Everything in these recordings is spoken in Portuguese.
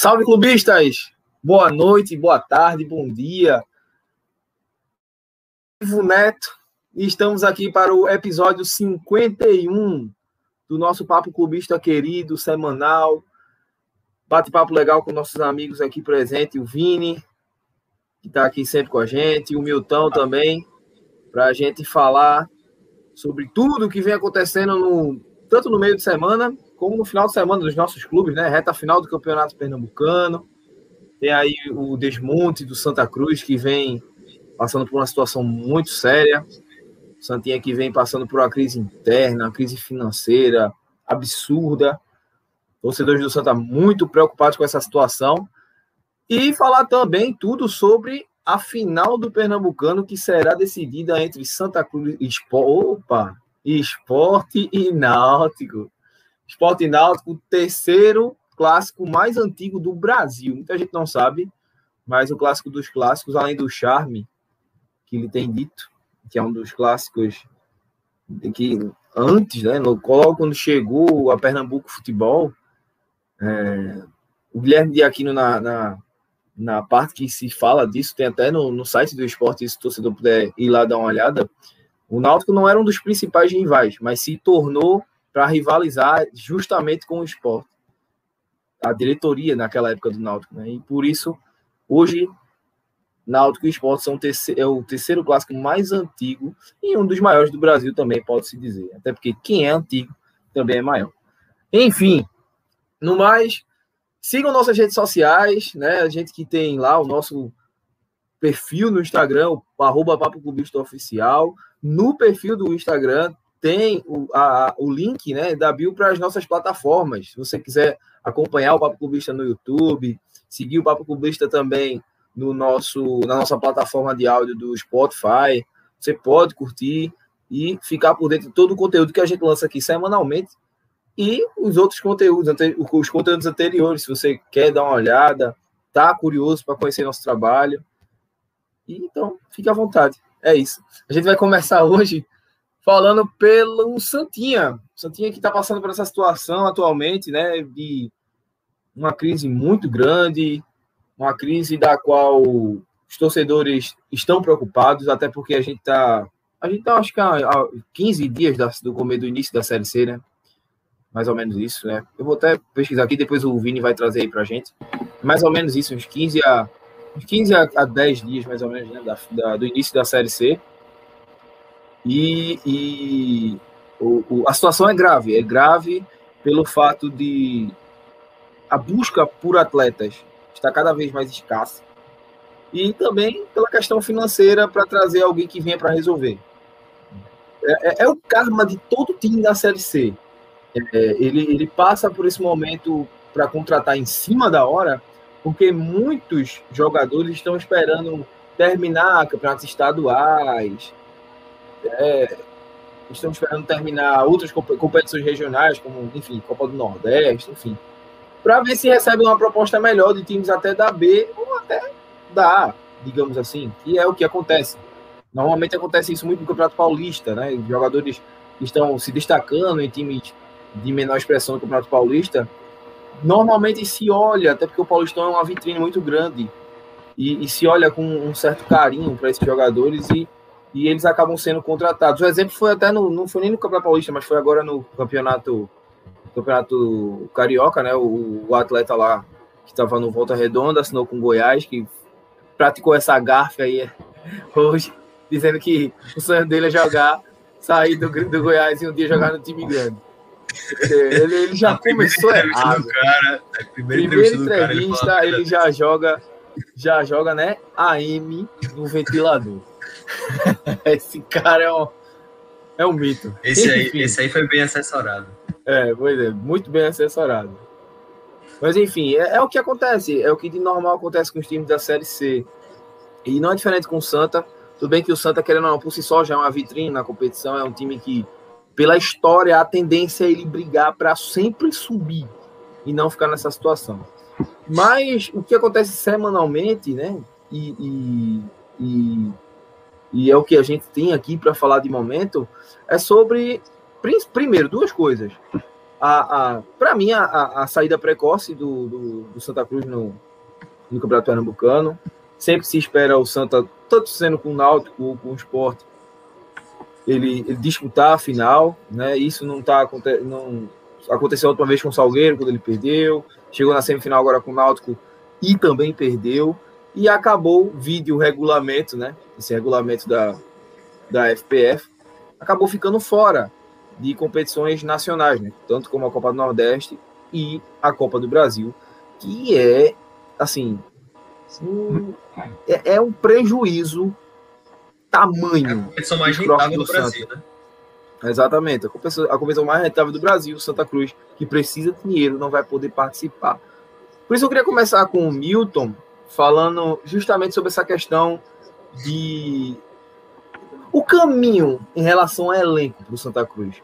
Salve clubistas! Boa noite, boa tarde, bom dia. Ivo Neto, e estamos aqui para o episódio 51 do nosso Papo Clubista querido, semanal. Bate-papo legal com nossos amigos aqui presentes, o Vini, que está aqui sempre com a gente, e o Milton também, para a gente falar sobre tudo que vem acontecendo no, tanto no meio de semana como no final de semana dos nossos clubes, né? Reta final do Campeonato Pernambucano. Tem aí o desmonte do Santa Cruz, que vem passando por uma situação muito séria. O Santinha que vem passando por uma crise interna, uma crise financeira absurda. Torcedores do Santa muito preocupados com essa situação. E falar também tudo sobre a final do Pernambucano, que será decidida entre Santa Cruz e Opa, Esporte e Náutico. Esporte Náutico, o terceiro clássico mais antigo do Brasil. Muita gente não sabe, mas o clássico dos clássicos, além do charme que ele tem dito, que é um dos clássicos que antes, né, logo quando chegou a Pernambuco Futebol, é, o Guilherme de Aquino na, na, na, parte que se fala disso, tem até no, no site do esporte, se o torcedor puder ir lá dar uma olhada, o Náutico não era um dos principais rivais, mas se tornou para rivalizar justamente com o esporte. A diretoria naquela época do Náutico, né? E por isso, hoje, Náutico e Esporte são é o terceiro clássico mais antigo e um dos maiores do Brasil também, pode-se dizer. Até porque quem é antigo também é maior. Enfim, no mais, sigam nossas redes sociais, né? A gente que tem lá o nosso perfil no Instagram, o arroba Papo Clubista Oficial. No perfil do Instagram tem o, a, o link né, da Bio para as nossas plataformas. Se você quiser acompanhar o Papo Clubista no YouTube, seguir o Papo Clubista também no nosso, na nossa plataforma de áudio do Spotify, você pode curtir e ficar por dentro de todo o conteúdo que a gente lança aqui semanalmente e os outros conteúdos, os conteúdos anteriores, se você quer dar uma olhada, tá curioso para conhecer nosso trabalho. E, então, fique à vontade. É isso. A gente vai começar hoje falando pelo Santinha. Santinha que está passando por essa situação atualmente, né, de uma crise muito grande, uma crise da qual os torcedores estão preocupados, até porque a gente está, a gente está, acho que há 15 dias do começo do início da Série C, né, mais ou menos isso, né, eu vou até pesquisar aqui, depois o Vini vai trazer aí para a gente, mais ou menos isso, uns 15 a, uns 15 a, a 10 dias, mais ou menos, né, da, da, do início da Série C, e, e o, o, a situação é grave, é grave pelo fato de a busca por atletas está cada vez mais escassa e também pela questão financeira para trazer alguém que venha para resolver. É, é, é, o karma de todo time da Série C. É, ele, ele passa por esse momento para contratar em cima da hora, porque muitos jogadores estão esperando terminar campeonatos estaduais, é, estamos esperando terminar outras competições regionais, como, enfim, Copa do Nordeste, enfim, para ver se recebe uma proposta melhor de times até da B ou até da A, digamos assim, que é o que acontece. Normalmente acontece isso muito no Campeonato Paulista, né? Jogadores estão se destacando em times de menor expressão do Campeonato Paulista. Normalmente se olha, até porque o Paulistão é uma vitrine muito grande, e, e se olha com um certo carinho para esses jogadores e e eles acabam sendo contratados. O exemplo foi até no, não foi nem no Campeonato Paulista, mas foi agora no campeonato campeonato carioca, né? O, o atleta lá que estava no Volta Redonda assinou com o Goiás, que praticou essa gafe aí hoje, dizendo que o sonho dele é jogar, sair do, do Goiás e um dia jogar no time grande. Ele, ele já começou errado. Cara, primeira, primeira entrevista, cara, ele, ele já joga, já joga, né? AM no ventilador. esse cara é um, é um mito. Esse aí, esse aí foi bem assessorado. É, pois é, muito bem assessorado. Mas enfim, é, é, o que acontece, é o que de normal acontece com os times da Série C. E não é diferente com o Santa. Tudo bem que o Santa, querendo ou não, por si só, já é uma vitrine na competição, é um time que, pela história, a tendência é ele brigar para sempre subir e não ficar nessa situação. Mas o que acontece semanalmente, né? E, e, e e é o que a gente tem aqui para falar de momento, é sobre, primeiro, duas coisas. a, a para mim, a, a, saída precoce do, do, do, Santa Cruz no, no Campeonato Pernambucano. Sempre se espera o Santa, tanto sendo com o Náutico ou com o Sport, ele, ele, disputar a final, né? Isso não tá não aconteceu a última vez com o Salgueiro quando ele perdeu, chegou na semifinal agora com o Náutico e também perdeu e acabou vídeo regulamento, né? Esse regulamento da da FPF acabou ficando fora de competições nacionais, né? Tanto como a Copa do Nordeste e a Copa do Brasil, que é assim um, é, é um prejuízo tamanho. É a competição mais rentável do, do Brasil, né? Exatamente. A competição, a competição mais rentável do Brasil, Santa Cruz, que precisa de dinheiro, não vai poder participar. Por isso eu queria começar com o Milton, falando justamente sobre essa questão de o caminho em relação ao elenco para o Santa Cruz.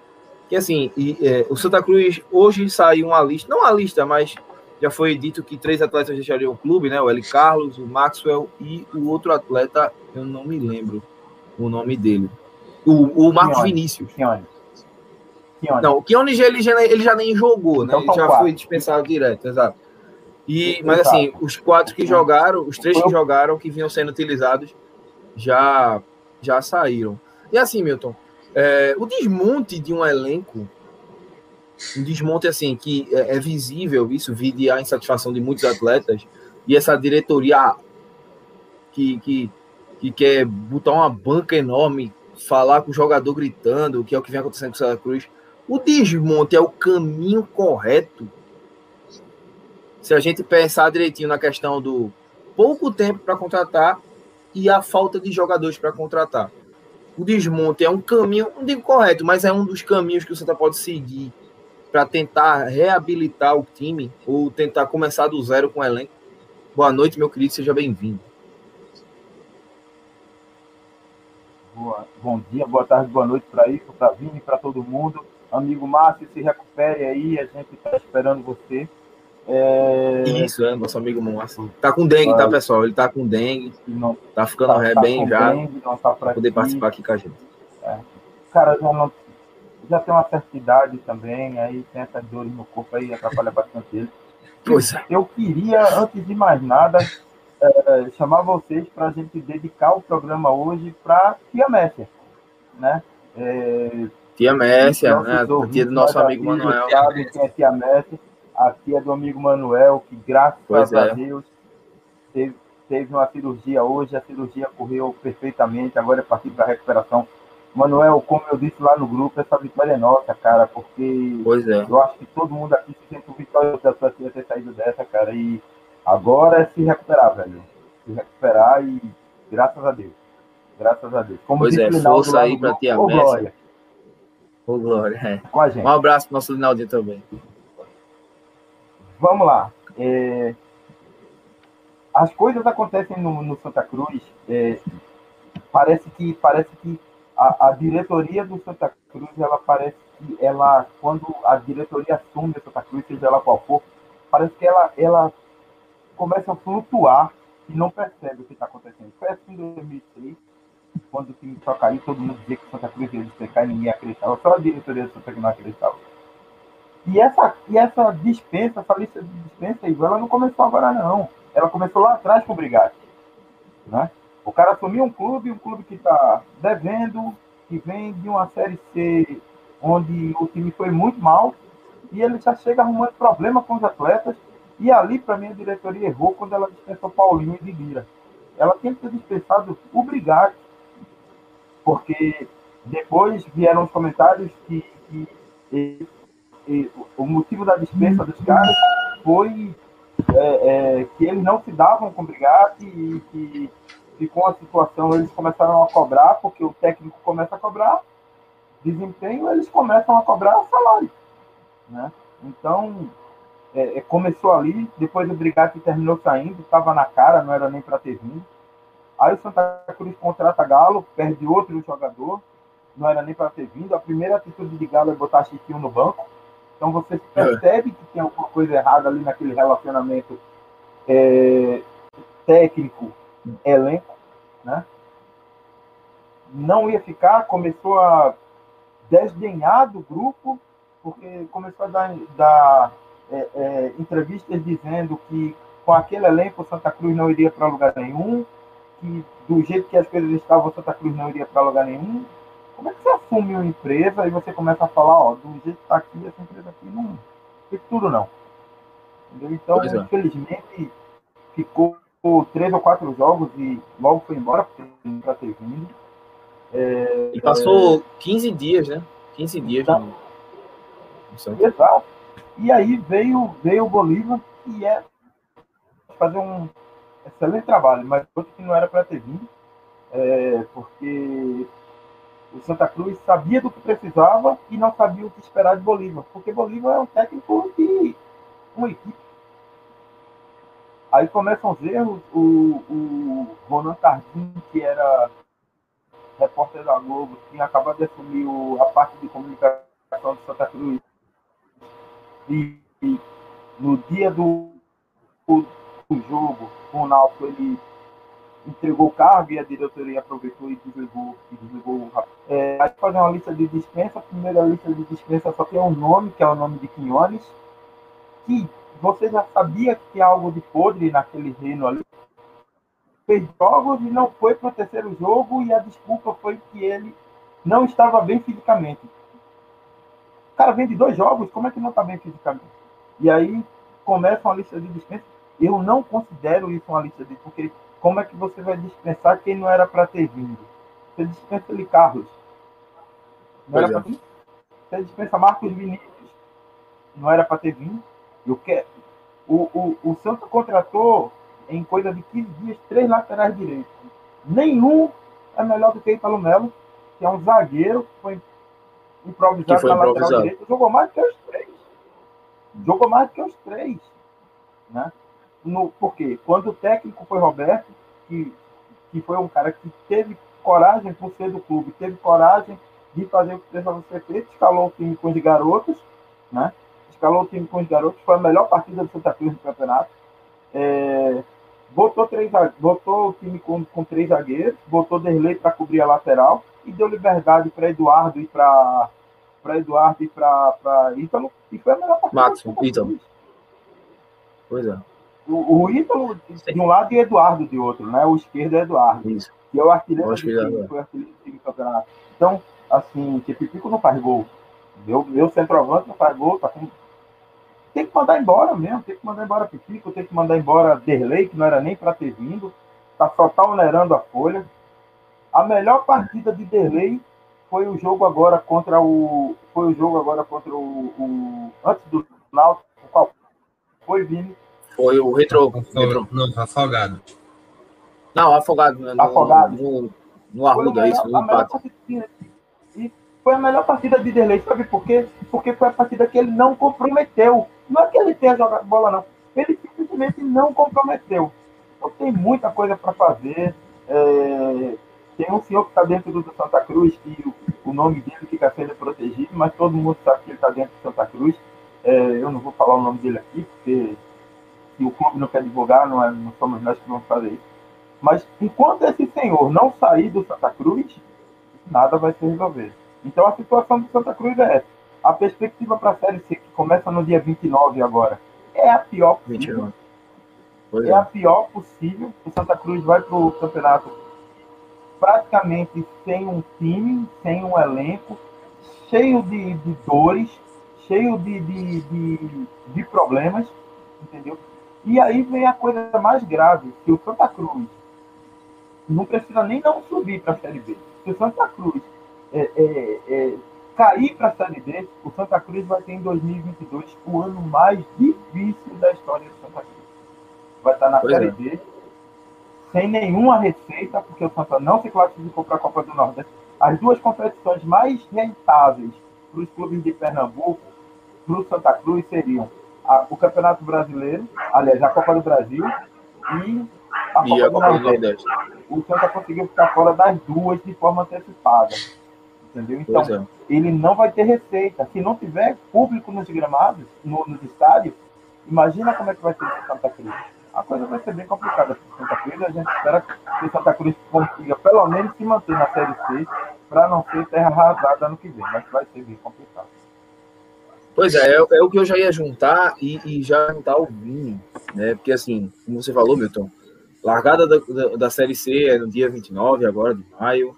Que assim, e, é, o Santa Cruz hoje saiu uma lista, não uma lista, mas já foi dito que três atletas deixariam o clube, né? O Eli Carlos, o Maxwell e o outro atleta, eu não me lembro o nome dele. O, o Marcos Kione. Vinícius. Kione. Kione. Não, o Kione ele já, ele já nem jogou, né? Então, ele já quatro. foi dispensado direto, exato. E, mas assim, os quatro que jogaram, os três que jogaram, que vinham sendo utilizados, já, já saíram. E assim, Milton, é, o desmonte de um elenco, um desmonte assim, que é, é visível, isso vide a insatisfação de muitos atletas, e essa diretoria que, que, que quer botar uma banca enorme falar com o jogador gritando, que é o que vem acontecendo com o Santa Cruz, o desmonte é o caminho correto. Se a gente pensar direitinho na questão do pouco tempo para contratar e a falta de jogadores para contratar. O desmonte é um caminho, não digo correto, mas é um dos caminhos que o Santa pode seguir para tentar reabilitar o time ou tentar começar do zero com o elenco. Boa noite, meu querido, seja bem-vindo. Boa, bom dia, boa tarde, boa noite para isso, para Vini, para todo mundo. Amigo Márcio, se recupere aí, a gente está esperando você. É... Isso, é, nosso amigo Márcio. Tá com dengue, tá, pessoal? Ele tá com dengue, não, tá ficando tá, ré tá bem já, dengue, tá para poder participar aqui com a gente. É. Cara, já, não, já tem uma certa idade também, aí tem essas dores no corpo aí, atrapalha bastante ele. Pois é. Eu queria, antes de mais nada, é, chamar vocês para a gente dedicar o programa hoje para Tia Messia, né? É, tia Messia, né? Tia do nosso amigo Manuel. É Tia Messia? A tia do amigo Manuel, que graças a é. Deus teve, teve uma cirurgia hoje, a cirurgia correu perfeitamente, agora é partir para a recuperação. Manuel, como eu disse lá no grupo, essa vitória é nossa, cara, porque é. eu acho que todo mundo aqui se sente vitória da sua tia ter saído dessa, cara, e Agora é se recuperar, velho. Se recuperar e graças a Deus. Graças a Deus. Como pois é, força aí para ti, a Ô, Glória. Ô, Glória. É. Com a gente. Um abraço para nosso Linaldinho também. Vamos lá. É... As coisas acontecem no, no Santa Cruz. É... Parece que parece que a, a, diretoria do Santa Cruz, ela parece que ela, quando a diretoria assume a Santa Cruz, seja ela qual for, parece que ela, ela começa a flutuar e não percebe o que está acontecendo. Foi assim em 2003, quando o time só caiu, todo mundo dizia que Santa Cruz ia despecar e ninguém acreditava, só a diretoria do Santa Cruz não acreditava. E essa, e essa dispensa, essa lista de dispensa, ela não começou agora não. Ela começou lá atrás com o Brigatti. Né? O cara assumiu um clube, um clube que está devendo, que vem de uma Série C onde o time foi muito mal, e ele já chega arrumando problema com os atletas, e ali, para mim, a diretoria errou quando ela dispensou Paulinho e Lira. Ela tem que ter dispensado o Brigatti, porque depois vieram os comentários que, que e, o motivo da dispensa dos caras foi é, é, que eles não se davam com o Brigatti e que ficou a situação, eles começaram a cobrar, porque o técnico começa a cobrar desempenho, eles começam a cobrar salário. Né? Então, é, é, começou ali, depois o Brigatti terminou saindo, estava na cara, não era nem para ter vindo. Aí o Santa Cruz contrata Galo, perde outro jogador, não era nem para ter vindo. A primeira atitude de Galo é botar Chiquinho no banco. Então você percebe que tem alguma coisa errada ali naquele relacionamento é, técnico, elenco, né? Não ia ficar, começou a desdenhar do grupo, porque começou a dar, dar é, é, entrevistas dizendo que com aquele elenco o Santa Cruz não iria para lugar nenhum, que do jeito que as coisas estavam, o Santa Cruz não iria para lugar nenhum. Como é que você assume uma empresa e você começa a falar, ó, do jeito que está aqui, essa empresa aqui não tem tudo não. Entendeu? Então, é. infelizmente, ficou três ou quatro jogos e logo foi embora, porque não para ter vindo. É, e passou é... 15 dias, né? 15 dias. Então, no... Exato. E aí veio, veio o Bolívar, que é fazer um excelente trabalho, mas outro que não era para ter vindo, é, porque o Santa Cruz sabia do que precisava e não sabia o que esperar de Bolívar, porque Bolívar é um técnico de uma equipe. Aí começam os erros, o, o Ronan Tardim, que era repórter da Globo, tinha acabado de assumir a parte de comunicação de Santa Cruz. E, e no dia do, do, do jogo, o Náutico, ele entregou o cargo e a diretoria aproveitou e desligou, e desligou é, aí fazer uma lista de dispensa. A primeira lista de dispensa só tem um nome, que é o nome de Quinones, que você já sabia que tinha algo de podre naquele reino ali. Fez jogos e não foi para o terceiro jogo, e a desculpa foi que ele não estava bem fisicamente. O cara vem de dois jogos, como é que não está bem fisicamente? E aí começa uma lista de dispensa. Eu não considero isso uma lista de. Porque como é que você vai dispensar quem não era para ter vindo? Você dispensa ele Carlos. Não era é. pra... Você dispensa Marcos Vinícius. Não era para ter vindo. Eu quero. O, o, o Santos contratou em coisa de 15 dias três laterais direitos. Nenhum é melhor do que Italo Melo, que é um zagueiro que foi improvisado que foi na improvisado. lateral direita. Jogou mais do que os três. Jogou mais do que os três. Né? No, porque quando o técnico foi Roberto, que, que foi um cara que teve coragem por ser do clube, teve coragem de fazer o que precisava ser feito, escalou o time com os garotos, né? escalou o time com os garotos, foi a melhor partida do Santa Cruz no campeonato. É, botou, três, botou o time com, com três zagueiros, botou Derlei para cobrir a lateral e deu liberdade para Eduardo e para para Eduardo e para Ítalo, e foi a melhor partida. Max, Ítalo. Pois é. O, o Ítalo de um lado e Eduardo de outro, né? O esquerdo é Eduardo. Isso. Que é o artilheiro do time, foi artilheiro do time do campeonato. Então, assim, Pipico não faz gol. Meu, meu centroavante não faz gol, tá com... Tem que mandar embora mesmo, tem que mandar embora Pipico, tem que mandar embora Derlei, que não era nem para ter vindo. Tá, só tá onerando a folha. A melhor partida de Derlei foi o jogo agora contra o. Foi o jogo agora contra o. o antes do Náutico, qual foi, Vini? Foi o Retro. retro. Não, Afogado. Não, Afogado. No, afogado. No, no Arruda, isso, no empate. E foi a melhor partida de Derlei, sabe por quê? Porque foi a partida que ele não comprometeu. Não é que ele tenha jogado bola, não. Ele simplesmente não comprometeu. Então tem muita coisa para fazer. É... Tem um senhor que está dentro do Santa Cruz, que o, o nome dele fica sendo protegido, mas todo mundo sabe que ele está dentro do Santa Cruz. É... eu não vou falar o nome dele aqui, porque se o clube não quer divulgar, não, é, não somos nós que vamos fazer isso. Mas enquanto esse senhor não sair do Santa Cruz, nada vai se resolver. Então a situação do Santa Cruz é essa. A perspectiva para a Série C, que começa no dia 29 agora, é a pior possível. É, é a pior possível. O Santa Cruz vai para o campeonato praticamente sem um time, sem um elenco, cheio de, de dores, cheio de, de, de, de problemas, entendeu? E aí vem a coisa mais grave, que o Santa Cruz não precisa nem não subir para a Série B. Se o Santa Cruz é, é, é, cair para a Série B, o Santa Cruz vai ter em 2022 o ano mais difícil da história do Santa Cruz. Vai estar na pois Série é. B, sem nenhuma receita, porque o Santa não se classificou para a Copa do Nordeste. As duas competições mais rentáveis para os clubes de Pernambuco, para o Santa Cruz, seriam a, o Campeonato Brasileiro, aliás, a Copa do Brasil e a Copa, e a do, Copa do Nordeste. O Santa conseguiu ficar fora das duas de forma antecipada. Entendeu? Então, é. ele não vai ter receita. Se não tiver público nos gramados, no, nos estádios, imagina como é que vai ser o Santa Cruz. A coisa vai ser bem complicada para Santa Cruz. A gente espera que o Santa Cruz consiga pelo menos se manter na Série C para não ser terra arrasada ano que vem. Mas vai ser bem complicado. Pois é, é, é, o que eu já ia juntar e, e, já juntar o Vini, né? Porque assim, como você falou, Milton, largada da, da, da, Série C é no dia 29 agora de maio.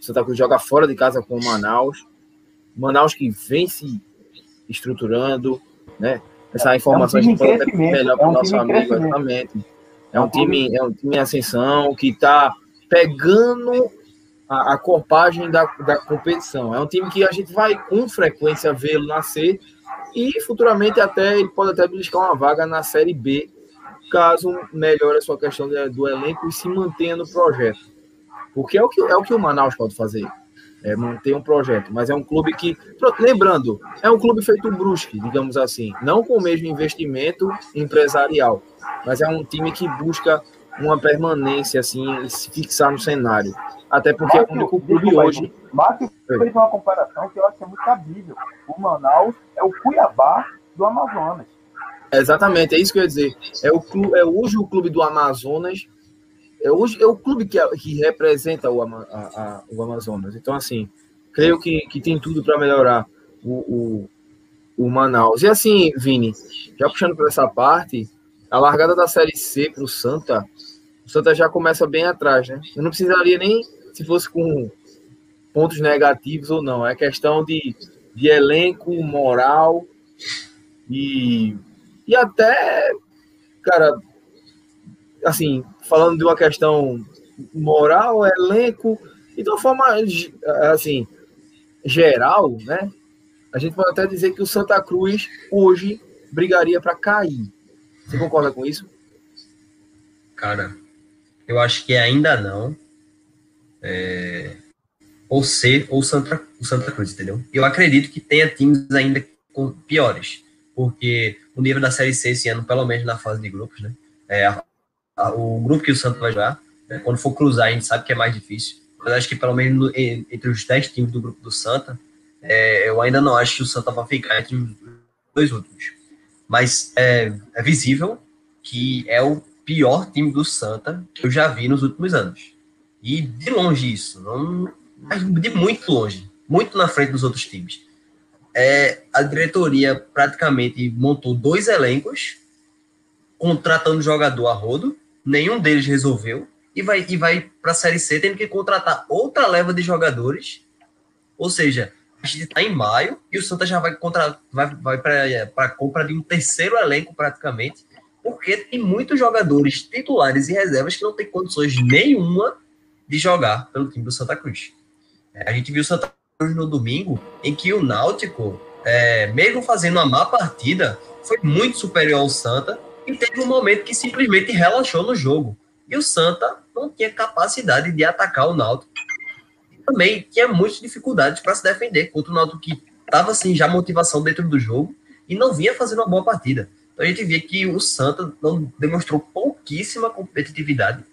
Santa Cruz joga fora de casa com o Manaus. Manaus que vem se estruturando, né? Essa informação é um time melhor para o é um nosso amigo, exatamente. É um time, é um time em ascensão que está pegando a, a corpagem da, da competição. É um time que a gente vai com frequência vê-lo nascer e futuramente até ele pode até buscar uma vaga na Série B, caso melhore a sua questão de, do elenco e se mantenha no projeto. Porque é o que, é o, que o Manaus pode fazer. É manter um projeto, mas é um clube que, lembrando, é um clube feito brusque, digamos assim, não com o mesmo investimento empresarial, mas é um time que busca uma permanência assim e se fixar no cenário. Até porque Márcio, é o único clube hoje. Márcio fez uma comparação que eu acho que é muito cabível. O Manaus é o Cuiabá do Amazonas. Exatamente, é isso que eu ia dizer. É, o clube, é hoje o clube do Amazonas. É, hoje, é o clube que, que representa o, a, a, o Amazonas. Então, assim, creio que, que tem tudo para melhorar o, o, o Manaus. E assim, Vini, já puxando para essa parte, a largada da Série C para o Santa, o Santa já começa bem atrás, né? Eu não precisaria nem se fosse com pontos negativos ou não. É questão de, de elenco, moral e, e até, cara, assim, falando de uma questão moral, elenco, e de uma forma, assim, geral, né? A gente pode até dizer que o Santa Cruz hoje brigaria para cair. Você concorda com isso? Cara, eu acho que ainda não é, ou C ou Santa, o Santa Cruz, entendeu? Eu acredito que tenha times ainda com, piores, porque o nível da Série C esse ano, pelo menos na fase de grupos, né? É, a, a, o grupo que o Santa vai jogar, né, quando for cruzar, a gente sabe que é mais difícil, mas acho que pelo menos no, entre os 10 times do grupo do Santa, é, eu ainda não acho que o Santa vai ficar entre os dois últimos. Mas é, é visível que é o pior time do Santa que eu já vi nos últimos anos. E de longe isso, não, mas de muito longe, muito na frente dos outros times. É, a diretoria praticamente montou dois elencos, contratando jogador a rodo, nenhum deles resolveu, e vai, e vai para a Série C tendo que contratar outra leva de jogadores. Ou seja, a gente está em maio e o Santa já vai, contra, vai, vai para a compra de um terceiro elenco praticamente, porque tem muitos jogadores titulares e reservas que não têm condições nenhuma de jogar pelo time do Santa Cruz. É, a gente viu o Santa Cruz no domingo, em que o Náutico, é, mesmo fazendo uma má partida, foi muito superior ao Santa e teve um momento que simplesmente relaxou no jogo. E o Santa não tinha capacidade de atacar o Náutico. E também tinha muitas dificuldades para se defender contra o Náutico que estava assim já motivação dentro do jogo e não vinha fazendo uma boa partida. Então a gente via que o Santa não demonstrou pouquíssima competitividade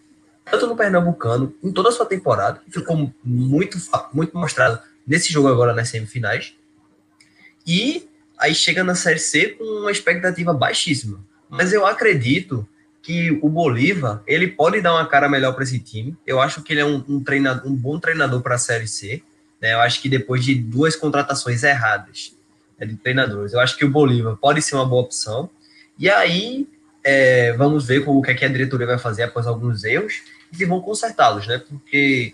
tanto no Pernambucano, em toda a sua temporada, ficou muito, muito mostrado nesse jogo agora nas semifinais. E aí chega na Série C com uma expectativa baixíssima. Mas eu acredito que o Bolívar ele pode dar uma cara melhor para esse time. Eu acho que ele é um, um, treinador, um bom treinador para a Série C. Né? Eu acho que depois de duas contratações erradas né, de treinadores, eu acho que o Bolívar pode ser uma boa opção. E aí é, vamos ver como, o que, é que a diretoria vai fazer após alguns erros e vão consertá-los, né? Porque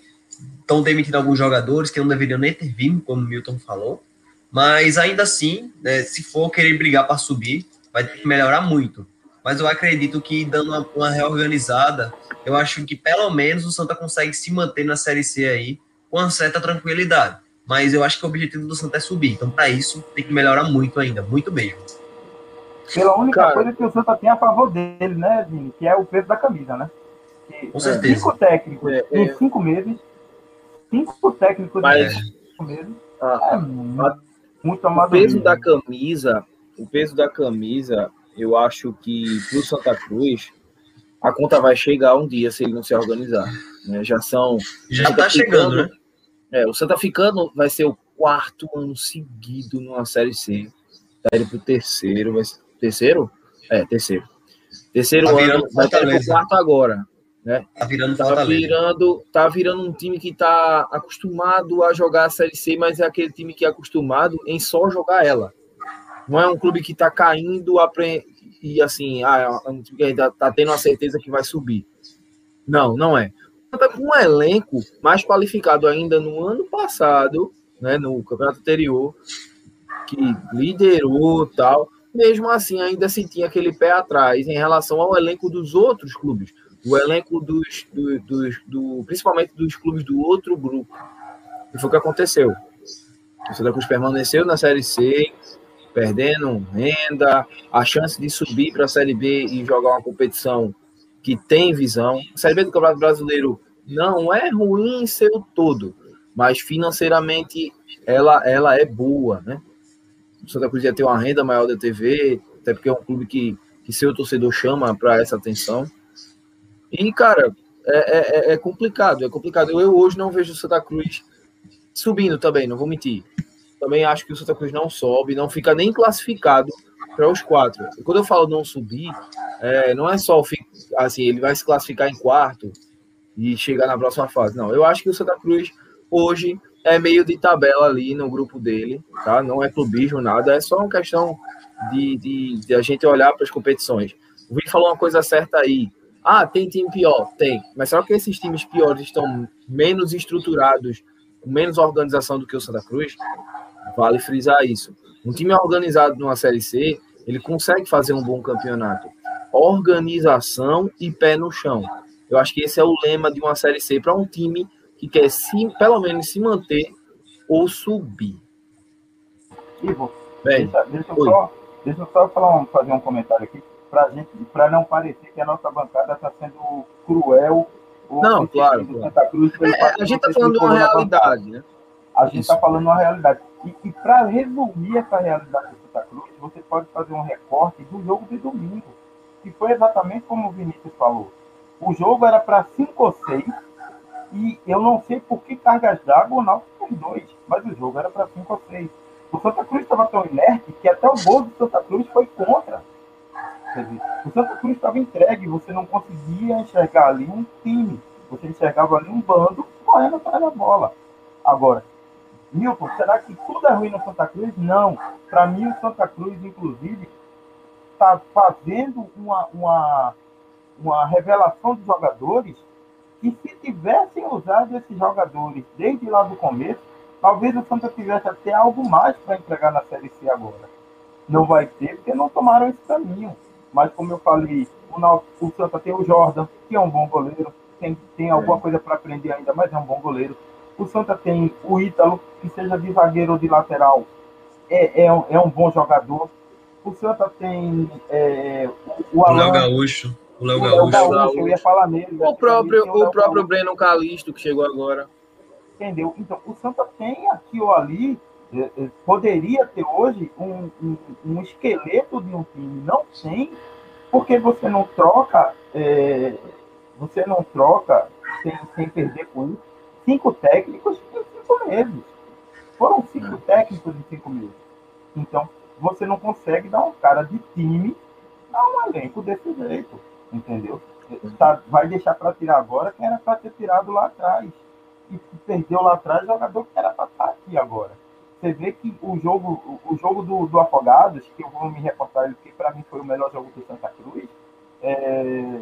estão demitindo alguns jogadores que não deveriam nem ter vindo, como o Milton falou. Mas ainda assim, né, se for querer brigar para subir, vai ter que melhorar muito. Mas eu acredito que dando uma, uma, reorganizada, eu acho que pelo menos o Santa consegue se manter na Série C aí com uma certa tranquilidade. Mas eu acho que o objetivo do Santa é subir. Então, para isso, tem que melhorar muito ainda, muito mesmo. Pela única Cara, coisa que o Santa tem a favor dele, né, Vini? Que é o peso da camisa, né? Com certeza. Cinco técnicos é, em é. cinco meses. Cinco técnicos Mas, em cinco meses. é muito, muito O peso da camisa, o peso da camisa, eu acho que pro Santa Cruz, a conta vai chegar um dia se ele não se organizar. Né? Já são. Já está chegando, né? É, o Santa Ficando vai ser o quarto ano seguido numa Série C. Tá ele pro terceiro, vai ser, terceiro? É, terceiro. Terceiro tá ano, vai estar pro quarto agora. Né? Tá virando tá virando, tá virando um time que tá acostumado a jogar a Série C, mas é aquele time que é acostumado em só jogar ela. Não é um clube que está caindo e assim, ah, é um time que ainda está tendo a certeza que vai subir. Não, não é. Está com um elenco mais qualificado ainda no ano passado, né, no campeonato anterior, que liderou tal. Mesmo assim, ainda se tinha aquele pé atrás em relação ao elenco dos outros clubes. O elenco dos, do, dos do, principalmente dos clubes do outro grupo. E foi o que aconteceu. O Santa Cruz permaneceu na Série C, perdendo renda, a chance de subir para a Série B e jogar uma competição que tem visão. A Série B do Campeonato Brasileiro não é ruim em seu todo, mas financeiramente ela, ela é boa, né? O Santa Cruz ia ter uma renda maior da TV, até porque é um clube que, que seu torcedor chama para essa atenção. E, cara, é, é, é, complicado, é complicado. Eu hoje não vejo o Santa Cruz subindo também, não vou mentir. Também acho que o Santa Cruz não sobe, não fica nem classificado para os quatro. E quando eu falo não subir, é, não é só assim, ele vai se classificar em quarto e chegar na próxima fase. Não, eu acho que o Santa Cruz hoje é meio de tabela ali no grupo dele, tá? Não é clubismo, nada, é só uma questão de, de, de a gente olhar para as competições. O Vini falou uma coisa certa aí. Ah, tem time pior? Tem. Mas será que esses times piores estão menos estruturados, com menos organização do que o Santa Cruz? Vale frisar isso. Um time organizado numa Série C, ele consegue fazer um bom campeonato. Organização e pé no chão. Eu acho que esse é o lema de uma Série C para um time que quer se, pelo menos se manter ou subir. Ivo, Bem, deixa, deixa, eu só, deixa eu só falar, fazer um comentário aqui para gente, para não parecer que a nossa bancada está sendo cruel. Não, claro. claro. Cruz, é, a gente está falando de uma realidade, né? A gente está falando uma realidade. E, e para resumir essa realidade de Santa Cruz, você pode fazer um recorte do jogo de domingo, que foi exatamente como o Vinícius falou. O jogo era para 5 ou 6, e eu não sei por que cargas d'água o Náutico fez dois, mas o jogo era para 5 ou 6. O Santa Cruz estava tão inerte que até o gol do Santa Cruz foi contra. Quer dizer, o Santa Cruz estava entregue, você não conseguia enxergar ali um time, você enxergava ali um bando correndo atrás da bola. Agora, Milton, será que tudo é ruim no Santa Cruz? Não. Para mim, o Santa Cruz, inclusive, está fazendo uma, uma, uma revelação de jogadores que se tivessem usado esses jogadores desde lá do começo, talvez o Santa tivesse até algo mais para entregar na Série C agora. Não vai ter, porque não tomaram esse caminho. Mas, como eu falei, o, o Santa tem o Jordan, que é um bom goleiro, tem, tem alguma coisa para aprender ainda, mas é um bom goleiro. O Santa tem o Ítalo, que seja de zagueiro ou de lateral, é, é, um, é um bom jogador. O Santa tem é, o, o Alan, Léo Gaúcho. O Léo Gaúcho. Gaúcho. Eu ia falar nele. O próprio, o, o próprio Breno Calisto, que chegou agora. Entendeu? Então, o Santa tem aqui ou ali, é, é, poderia ter hoje um, um, um, esqueleto de um time. Não tem, porque você não troca, é, você não troca sem, sem perder com isso cinco técnicos em cinco meses. Foram cinco é. técnicos em cinco meses. Então, você não consegue dar um cara de time a um elenco desse jeito, entendeu? Tá, vai deixar para tirar agora quem era para ter tirado lá atrás. E perdeu lá atrás jogador que era para estar tá aqui agora. Você vê que o jogo, o jogo do, do Afogados, que eu vou me reportar ele, porque para mim foi o melhor jogo do Santa Cruz, é,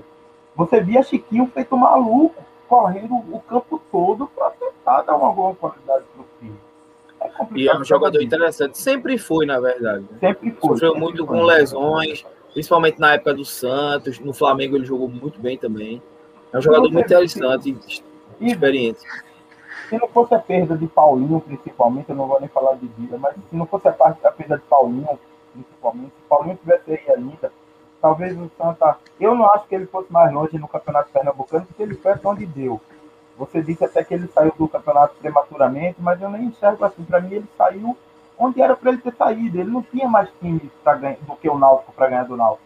você via Chiquinho feito maluco, correndo o campo todo para tentar dar uma boa qualidade para o time. É e é um jogador interessante. Sempre foi, na verdade. Sempre foi. Sofreu muito foi. com lesões, principalmente na época do Santos. No Flamengo ele jogou muito bem também. É um jogador muito interessante e experiente. Se não fosse a perda de Paulinho, principalmente, eu não vou nem falar de vida, mas se não fosse a parte da perda de Paulinho, principalmente, se Paulinho tivesse aí ainda, talvez o Santa. Eu não acho que ele fosse mais longe no Campeonato Pernambucano, porque ele foi onde deu. Você disse até que ele saiu do campeonato prematuramente, mas eu nem enxergo assim. Para mim, ele saiu onde era para ele ter saído. Ele não tinha mais time do que o Náutico para ganhar do Náutico.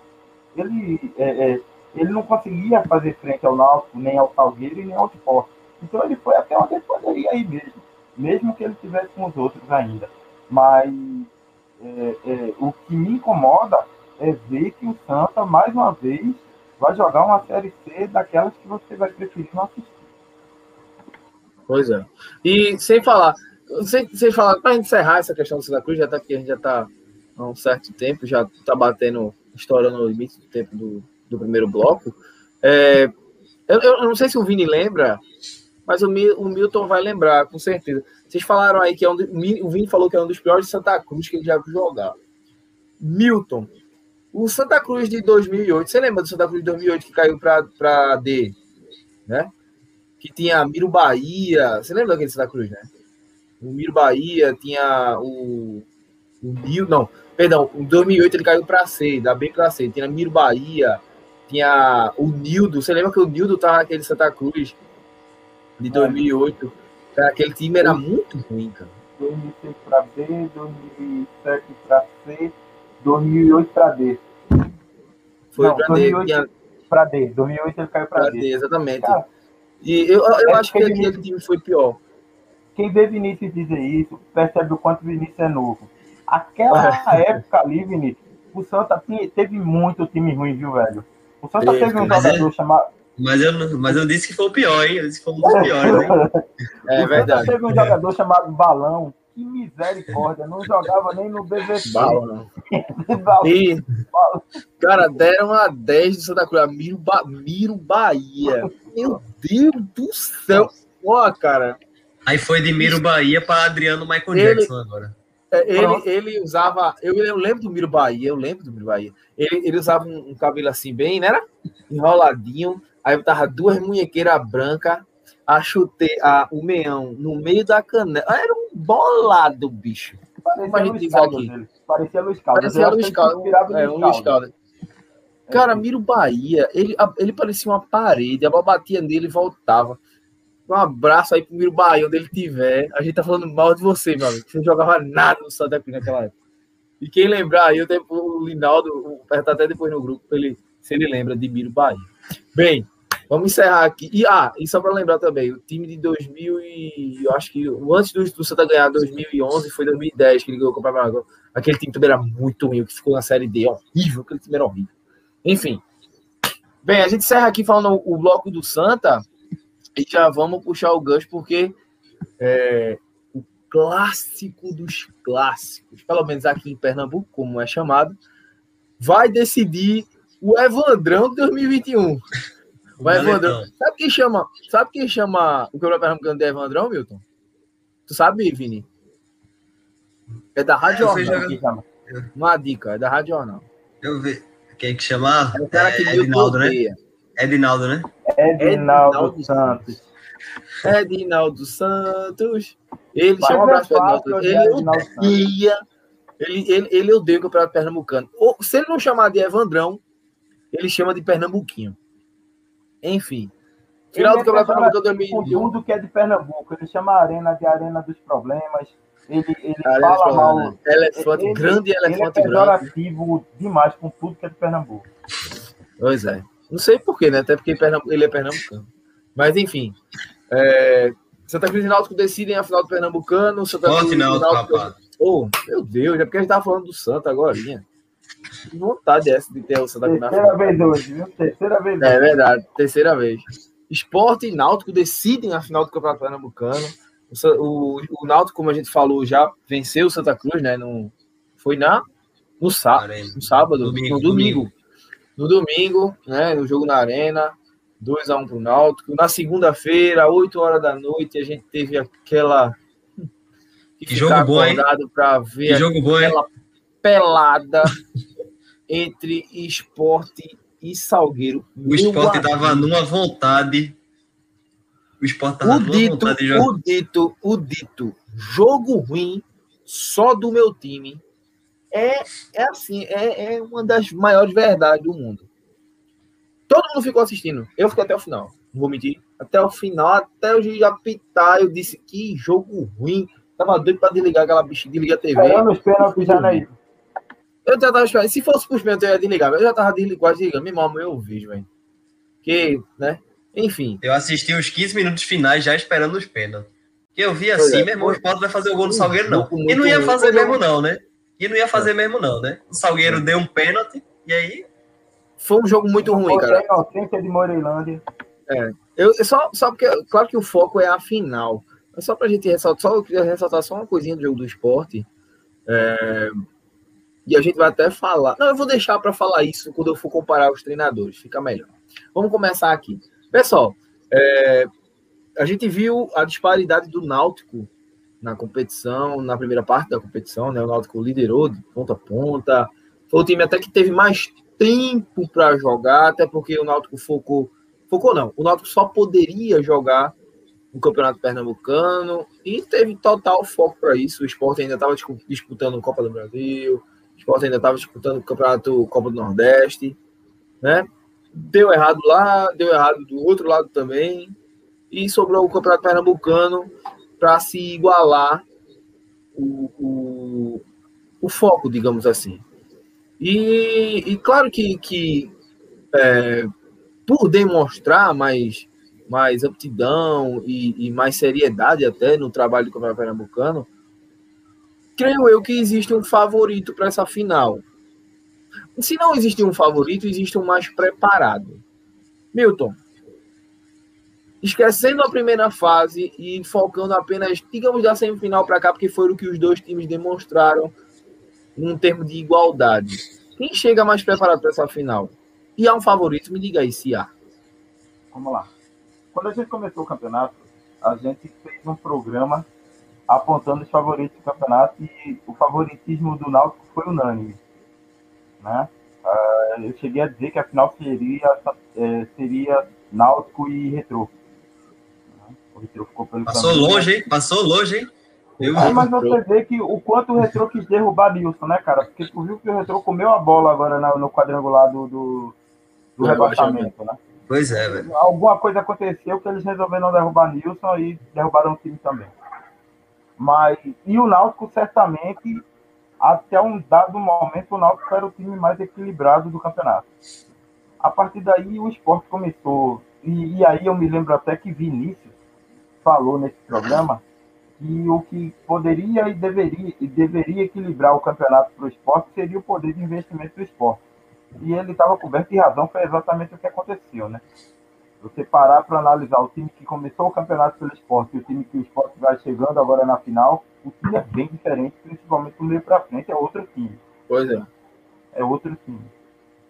Ele, é, é, ele não conseguia fazer frente ao Náutico, nem ao Salgueiro e nem ao Sport. Então ele foi até onde ele poderia ir mesmo, mesmo que ele tivesse com os outros ainda. Mas é, é o que me incomoda é ver que o Santa, mais uma vez, vai jogar uma Série C daquelas que você vai preferir não assistir. Pois é. E sem falar, sem, sem falar, para encerrar essa questão do Santa Cruz, já tá, porque a gente já está há um certo tempo, já está batendo, estourando o limite do tempo do, do primeiro bloco. É, eu, eu, não sei se o Vini lembra, mas o, o Milton vai lembrar, com certeza. Vocês falaram aí que é um, o Vini falou que é um dos piores de Santa Cruz que ele já jogar. Milton, o Santa Cruz de 2008, você lembra do Santa Cruz de 2008 que caiu para D, né? Que tinha Miro Bahia, você lembra daquele Santa Cruz, né? O Miro Bahia tinha o o Nil, não, perdão, em 2008 ele caiu para C, da B para C, tinha Miro Bahia, tinha o Nildo, você lembra que o Nildo tava naquele Santa Cruz de 2008? Aquele time era muito ruim, cara. 2006 para B, 2007 para C, 2008 para D. Foi para D. Tinha... Para D. 2008 ele caiu para D. D. Exatamente. Cara, e eu, eu é acho que aquele time foi pior. Quem vê Vinícius dizer isso, percebe o quanto Vinícius é novo. Aquela época ali, Vinícius, o Santa teve muito time ruim, viu, velho? O Santa teve, teve um jogador é... chamado. Mas eu, mas eu disse que foi o pior, hein? Eu disse que foi um dos piores, hein? É verdade. Teve um jogador chamado Balão, que misericórdia, não jogava nem no BVC. Bala. e, cara, deram a 10 de Santa Cruz, Miro, ba Miro Bahia. Meu Deus do céu. Ó, cara. Aí foi de Miro Bahia para Adriano Michael ele, Jackson agora. É, ele, ele usava. Eu, eu lembro do Miro Bahia, eu lembro do Miro Bahia. Ele, ele usava um, um cabelo assim, bem, né? Enroladinho. Aí tava duas munhequeiras brancas a chute, a, o meião no meio da canela. Era um bolado, bicho. Parecia Luiz Caldas. Parecia Luiz Caldas. Parecia Luiz Caldas. É, um Luiz Caldas. Cara, Miro Bahia, ele, ele parecia uma parede, a bola batia nele e voltava. Um abraço aí pro Miro Bahia, onde ele tiver. A gente tá falando mal de você, meu amigo. Você não jogava nada no Santa Cruz naquela época. E quem lembrar aí, eu tenho o Linaldo, perguntar até depois no grupo, ele, se ele lembra de Miro Bahia. Bem, Vamos encerrar aqui. E, ah, e só para lembrar também, o time de 2000 e... Eu acho que antes do, do Santa ganhar 2011, foi 2010 que ele ganhou o Campeonato Aquele time também era muito ruim, que ficou na Série D. Horrível, aquele time era horrível. Enfim. Bem, a gente encerra aqui falando o bloco do Santa e já vamos puxar o gancho, porque é, o clássico dos clássicos, pelo menos aqui em Pernambuco, como é chamado, vai decidir o Evandrão de 2021. Vai, Evandrão. Sabe quem chama? Sabe quem chama o Campeonato Pernambucano de Evandrão, Milton? Tu sabe, Vini? É da Rádio Jornal. Uma dica, é da Rádio Jornal. Eu vi. Quem que chamar? É o cara que é, Edinaldo, né? Edinaldo, né? Edinaldo Santos. Edinaldo Santos. Ele Mas chama um abraço para Edinaldo. Ele odeia. Ele, ele, ele odeia o Campeonato Pernambucano. Ou, se ele não chamar de Evandrão, ele chama de Pernambuquinho. Enfim. Final do Campeonato Pernambuco 2021. Tudo que é de Pernambuco. Ele chama a Arena de Arena dos Problemas. Ele, ele fala mal. Né? Elefante, ele, grande elefante ele é pejorativo demais com tudo que é de Pernambuco. Pois é. Não sei porquê, né? Até porque ele é pernambucano. Mas, enfim. É... Santa Cruz e Náutico decidem a final do Pernambucano. Santa Cruz e Náutico, Oh, meu Deus, é porque a gente tava falando do Santa agora. Que vontade é essa de ter o Santa Cruz Terceira vez hoje, viu? Terceira vez. É verdade, terceira vez. Esporte e Náutico decidem a final do Campeonato Pernambucano. O, o, o Náutico, como a gente falou, já venceu o Santa Cruz, né? No, foi na, no, sá, no sábado, domingo, no domingo. No domingo, né? No jogo na Arena. 2x1 para o Náutico. Na segunda-feira, 8 horas da noite, a gente teve aquela. Que, que jogo bom, hein? Para ver que jogo bom, aquela hein? pelada entre esporte e Salgueiro. O esporte dava numa vontade. O esporte dava numa dito, vontade de jogar. O dito, o dito, jogo ruim só do meu time. É, é assim, é, é uma das maiores verdades do mundo. Todo mundo ficou assistindo. Eu fiquei até o final. Não vou mentir. Até o final, até o juiz apitar, eu disse que jogo ruim. Tava doido pra desligar aquela bicha, desligar a TV. Caramba, espera o já não eu já tava esperando. Se fosse pros pênaltis, eu ia desligar. Eu já tava desligado, desligando. Meu irmão, eu vi, velho. Que, né? Enfim. Eu assisti os 15 minutos finais já esperando os pênaltis. Que eu vi assim, é, meu irmão, o Sport vai fazer o gol no Salgueiro, não. E não ia fazer mesmo, não, né? E não ia fazer é. mesmo, não, né? O Salgueiro é. deu um pênalti, e aí. Foi um jogo muito ruim, cara. É de Moreilândia. É. Eu, só, só porque, claro que o foco é a final. Mas só pra gente ressaltar, só eu queria ressaltar só uma coisinha do jogo do esporte. É, E a gente vai até falar. Não, eu vou deixar para falar isso quando eu for comparar os treinadores, fica melhor. Vamos começar aqui. Pessoal, é, a gente viu a disparidade do Náutico na competição, na primeira parte da competição, né? O Náutico liderou de ponta a ponta. Foi o time até que teve mais tempo para jogar, até porque o Náutico focou. Focou não, o Náutico só poderia jogar no Campeonato Pernambucano e teve total foco para isso. O esporte ainda estava disputando a Copa do Brasil, o esporte ainda estava disputando o Campeonato Copa do Nordeste, né? Deu errado lá, deu errado do outro lado também, e sobrou o Campeonato Pernambucano para se igualar o, o, o, foco, digamos assim. E, e claro que, que é, por demonstrar mais mais aptidão e, e, mais seriedade até no trabalho do Campeonato Pernambucano, creio eu que existe um favorito para essa final. Se não existe um favorito, existe um mais preparado. Milton, esquecendo a primeira fase e focando apenas, digamos, da semifinal para cá, porque foi o que os dois times demonstraram num termo de igualdade. Quem chega mais preparado para essa final? E há um favorito? Me diga aí se há. Vamos lá. Quando a gente começou o campeonato, a gente fez um programa apontando os favoritos do campeonato e o favoritismo do Náutico foi unânime. Né? Uh, eu cheguei a dizer que a final seria, é, seria Náutico e Retrô. O Retrô ficou pelo Passou caminho. longe, hein? Passou longe, hein? Eu... É, mas você vê que o quanto o Retrô quis derrubar Nilson, né, cara? Porque tu viu que o Retrô comeu a bola agora no quadrangular do, do, do rebaixamento, né? Pois é, velho. Alguma coisa aconteceu que eles resolveram não derrubar Nilson e derrubaram o time também. Mas, e o Náutico, certamente, até um dado momento, o Náutico era o time mais equilibrado do campeonato. A partir daí, o esporte começou. E, e aí eu me lembro até que Vinícius falou nesse programa que o que poderia e deveria, e deveria equilibrar o campeonato para o esporte seria o poder de investimento do esporte e ele estava coberto de razão, foi exatamente o que aconteceu, né? Você parar para analisar o time que começou o campeonato pelo esporte e o time que o esporte vai chegando agora na final, o time é bem diferente, principalmente do meio para frente, é outro time. Pois é. É outro time.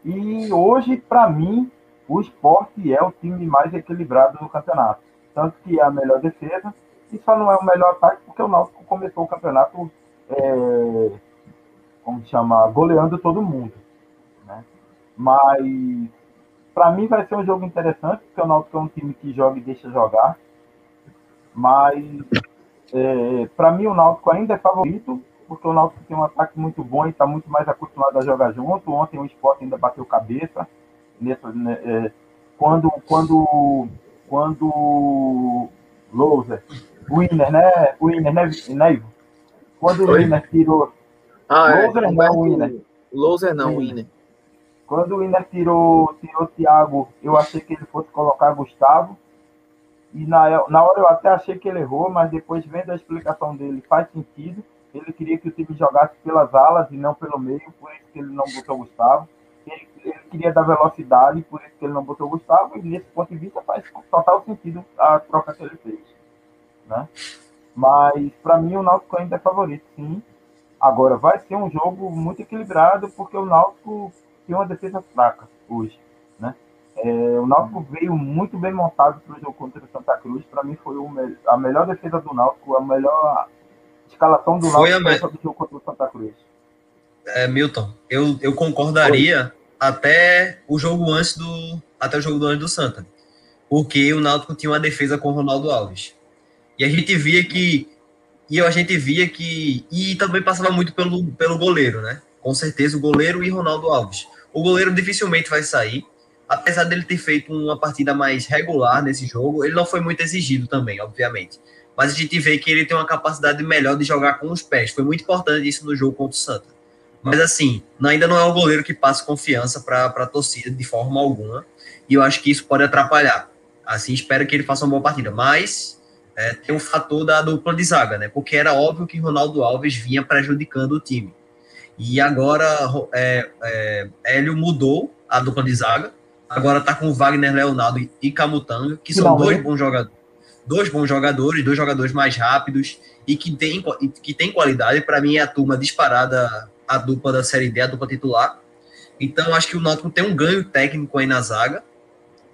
E hoje, para mim, o esporte é o time mais equilibrado do campeonato. Tanto que é a melhor defesa, e só não é o melhor ataque porque o Náutico começou o campeonato, é, como chama, goleando todo mundo. Mas para mim vai ser um jogo interessante, porque o Náutico é um time que joga e deixa jogar. Mas é, para mim o Náutico ainda é favorito, porque o Náutico tem um ataque muito bom e está muito mais acostumado a jogar junto. Ontem o Sport ainda bateu cabeça. Nessa, né, é, quando quando quando Loser, Winner, né? Winner, né, né Quando o Winner tirou. Ah, Loser é, não, Winner. Loser não, Winner. Quando o Iner tirou, tirou o Thiago, eu achei que ele fosse colocar Gustavo. E na, na hora eu até achei que ele errou, mas depois vendo a explicação dele, faz sentido. Ele queria que o time jogasse pelas alas e não pelo meio, por isso que ele não botou Gustavo. Ele, ele queria dar velocidade, por isso que ele não botou Gustavo. E nesse ponto de vista faz total sentido a troca que ele fez. Né? Mas para mim o Náutico ainda é favorito, sim. Agora vai ser um jogo muito equilibrado, porque o Náutico tem uma defesa fraca hoje. Né? É, o Náutico veio muito bem montado para o jogo contra o Santa Cruz. Para mim, foi me a melhor defesa do Náutico, a melhor escalação do Náutico do jogo contra o Santa Cruz. É, Milton, eu, eu concordaria Oi. até o jogo antes do até o jogo do antes do Santa, porque o Náutico tinha uma defesa com o Ronaldo Alves. E a gente via que e a gente via que e também passava muito pelo, pelo goleiro, né? Com certeza o goleiro e Ronaldo Alves. O goleiro dificilmente vai sair, apesar dele ter feito uma partida mais regular nesse jogo, ele não foi muito exigido também, obviamente. Mas a gente vê que ele tem uma capacidade melhor de jogar com os pés. Foi muito importante isso no jogo contra o Santa. Mas assim, ainda não é um goleiro que passa confiança para a torcida de forma alguma. E eu acho que isso pode atrapalhar. Assim, espero que ele faça uma boa partida. Mas é, tem o um fator da dupla de zaga, né? Porque era óbvio que Ronaldo Alves vinha prejudicando o time. E agora é, é, Hélio mudou a dupla de zaga. Agora tá com Wagner Leonardo e Camutanga, que são dois bons jogadores. Dois bons jogadores, dois jogadores mais rápidos e que tem, que tem qualidade. Para mim é a turma disparada a dupla da Série D, a dupla titular. Então, acho que o Náutico tem um ganho técnico aí na zaga.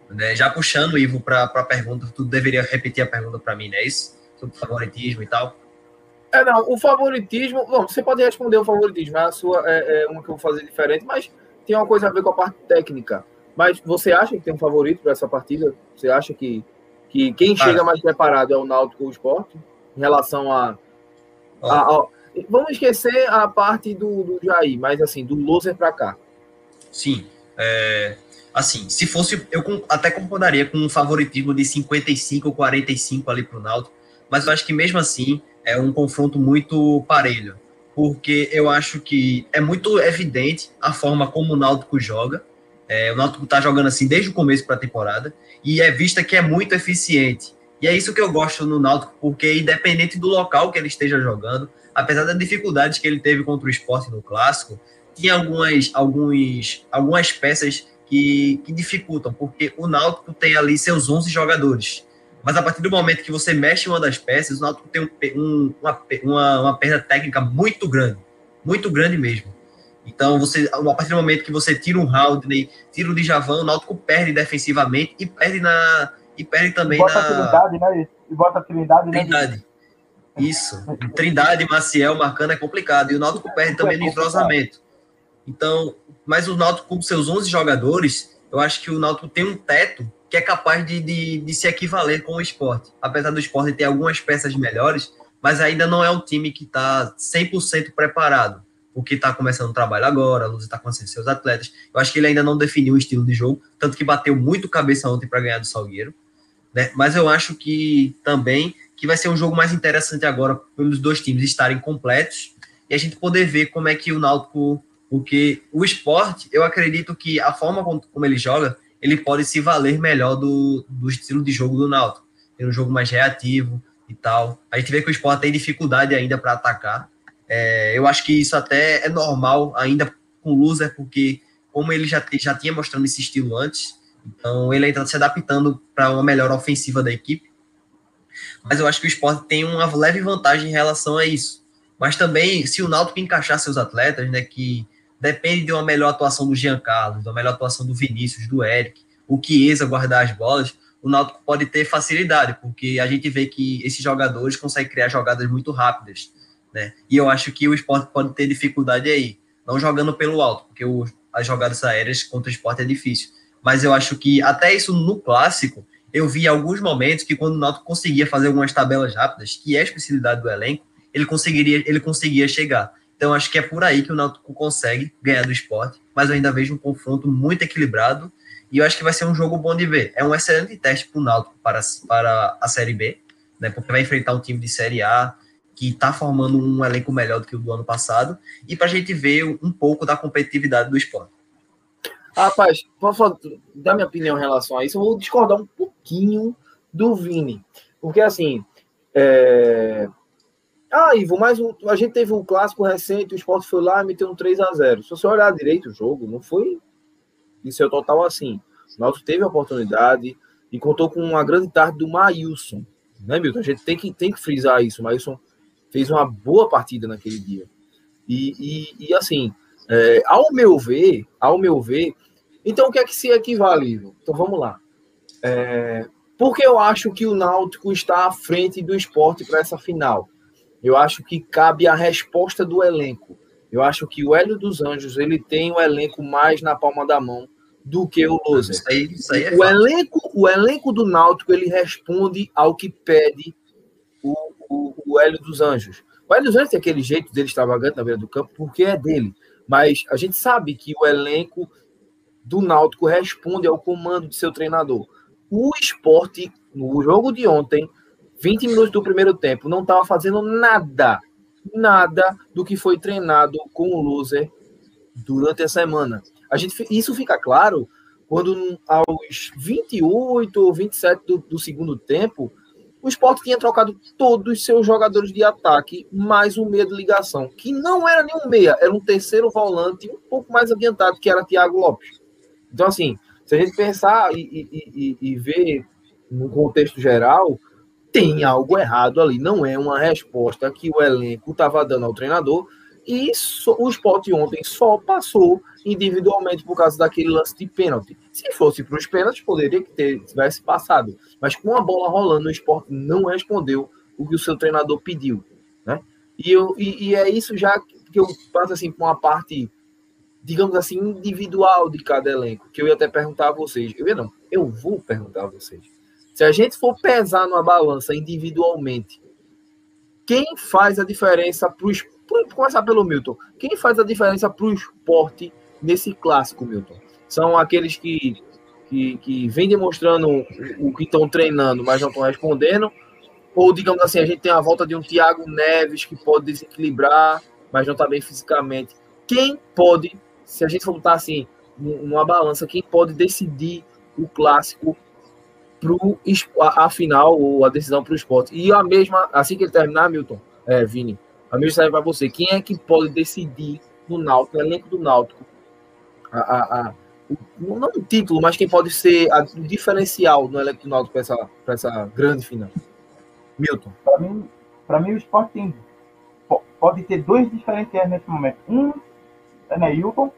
Né? Já puxando, Ivo, para a pergunta, tu deveria repetir a pergunta para mim, né? Isso? Sobre favoritismo e tal. É, não, o favoritismo. Bom, você pode responder o favoritismo, a sua é, é uma que eu vou fazer diferente, mas tem uma coisa a ver com a parte técnica. Mas você acha que tem um favorito para essa partida? Você acha que, que quem chega mais preparado é o Náutico ou o Sport? Em relação a. a, a vamos esquecer a parte do, do Jair, mas assim, do loser para cá. Sim. É, assim, se fosse. Eu até concordaria com um favoritismo de 55 ou 45 ali para o Náutico, mas eu acho que mesmo assim é um confronto muito parelho, porque eu acho que é muito evidente a forma como o Náutico joga. É, o Náutico está jogando assim desde o começo para a temporada e é vista que é muito eficiente. E é isso que eu gosto no Náutico, porque independente do local que ele esteja jogando, apesar das dificuldades que ele teve contra o esporte no clássico, tinha algumas, alguns, algumas peças que, que dificultam, porque o Náutico tem ali seus 11 jogadores. Mas a partir do momento que você mexe uma das peças, o Náutico tem um, uma, uma, uma perda técnica muito grande. Muito grande mesmo. Então, você, a partir do momento que você tira um Haldney, tira o Djavan, o Náutico perde defensivamente e perde na e perde também e bota na a Trindade, né? E bota a Trindade, né? Isso. Trindade, Maciel marcando é complicado e o Náutico perde também no entrosamento. Então, mas o Náutico com seus 11 jogadores, eu acho que o Náutico tem um teto que é capaz de, de, de se equivaler com o esporte. Apesar do esporte ter algumas peças melhores, mas ainda não é um time que está 100% preparado, porque está começando o trabalho agora, a Luz está conhecendo seus atletas. Eu acho que ele ainda não definiu o estilo de jogo, tanto que bateu muito cabeça ontem para ganhar do Salgueiro. Né? Mas eu acho que também que vai ser um jogo mais interessante agora pelos dois times estarem completos e a gente poder ver como é que o Náutico, porque o esporte, eu acredito que a forma como, ele joga ele pode se valer melhor do, do estilo de jogo do Náutico. Tem um jogo mais reativo e tal. A gente vê que o Sport tem dificuldade ainda para atacar. É, eu acho que isso até é normal ainda com o Loser, porque como ele já, já tinha mostrando esse estilo antes, então ele ainda está se adaptando para uma melhor ofensiva da equipe. Mas eu acho que o Sport tem uma leve vantagem em relação a isso. Mas também, se o Náutico encaixar seus atletas, né, que depende de uma melhor atuação do Giancarlo, de uma melhor atuação do Vinícius, do Eric, o Chiesa guardar as bolas, o Náutico pode ter facilidade, porque a gente vê que esses jogadores conseguem criar jogadas muito rápidas, né? E eu acho que o esporte pode ter dificuldade aí, não jogando pelo alto, porque o, as jogadas aéreas contra o esporte é difícil. Mas eu acho que até isso no clássico, eu vi alguns momentos que quando o Náutico conseguia fazer algumas tabelas rápidas, que é a especialidade do elenco, ele conseguiria, ele conseguia chegar. Então, acho que é por aí que o Náutico consegue ganhar do esporte, mas eu ainda vejo um confronto muito equilibrado e eu acho que vai ser um jogo bom de ver. É um excelente teste para o Náutico para, para a Série B, né, porque vai enfrentar um time de Série A que está formando um elenco melhor do que o do ano passado e para a gente ver um pouco da competitividade do esporte. Rapaz, posso dar minha opinião em relação a isso? Eu vou discordar um pouquinho do Vini, porque assim, é, ah, Ivo, mas a gente teve um clássico recente, o esporte foi lá e meteu um 3 a 0 Se você olhar direito o jogo, não foi em seu total assim. O Náutico teve a oportunidade e contou com uma grande tarde do Maílson. Né, Milton? A gente tem que, tem que frisar isso. O Maílson fez uma boa partida naquele dia. E, e, e assim, é, ao meu ver, ao meu ver, então o que é que se equivale, Ivo? Então vamos lá. É, porque eu acho que o Náutico está à frente do esporte para essa final. Eu acho que cabe a resposta do elenco. Eu acho que o Hélio dos Anjos ele tem o elenco mais na palma da mão do que o Loser. Isso aí, isso aí é o, elenco, o elenco do Náutico ele responde ao que pede o, o, o Hélio dos Anjos. O Hélio dos Anjos tem aquele jeito dele extravagante na beira do campo porque é dele. Mas a gente sabe que o elenco do Náutico responde ao comando de seu treinador. O esporte, no jogo de ontem, 20 minutos do primeiro tempo, não estava fazendo nada, nada do que foi treinado com o loser durante a semana. A gente, isso fica claro quando aos 28 ou 27 do, do segundo tempo, o esporte tinha trocado todos os seus jogadores de ataque, mais um meia de ligação, que não era nenhum meia, era um terceiro volante um pouco mais adiantado, que era Thiago Lopes. Então, assim, se a gente pensar e, e, e, e ver no contexto geral, tem algo errado ali. Não é uma resposta que o elenco estava dando ao treinador, E so, o esporte ontem só passou individualmente por causa daquele lance de pênalti. Se fosse para os pênaltis, poderia que ter, tivesse passado. Mas com a bola rolando, o esporte não respondeu o que o seu treinador pediu. Né? E, eu, e, e é isso já que eu passo assim, para uma parte, digamos assim, individual de cada elenco, que eu ia até perguntar a vocês. Eu ia não, eu vou perguntar a vocês. Se a gente for pesar numa balança individualmente, quem faz a diferença para os. Começar pelo Milton. Quem faz a diferença para o esporte nesse clássico, Milton? São aqueles que, que, que vêm demonstrando o que estão treinando, mas não estão respondendo? Ou, digamos assim, a gente tem a volta de um Thiago Neves que pode desequilibrar, mas não está bem fisicamente. Quem pode, se a gente for botar assim, numa balança, quem pode decidir o clássico pro, a, a final ou a decisão para o esporte? E a mesma, assim que ele terminar, Milton, é, Vini, a mesma serve para você. Quem é que pode decidir no Náutico, no elenco do Náutico, a, a, a o, não o título, mas quem pode ser a, o diferencial no elenco do Náutico para essa, essa grande final? Milton. Para mim, mim, o esporte tem pode ter dois diferenciais nesse momento. Um é Neilton,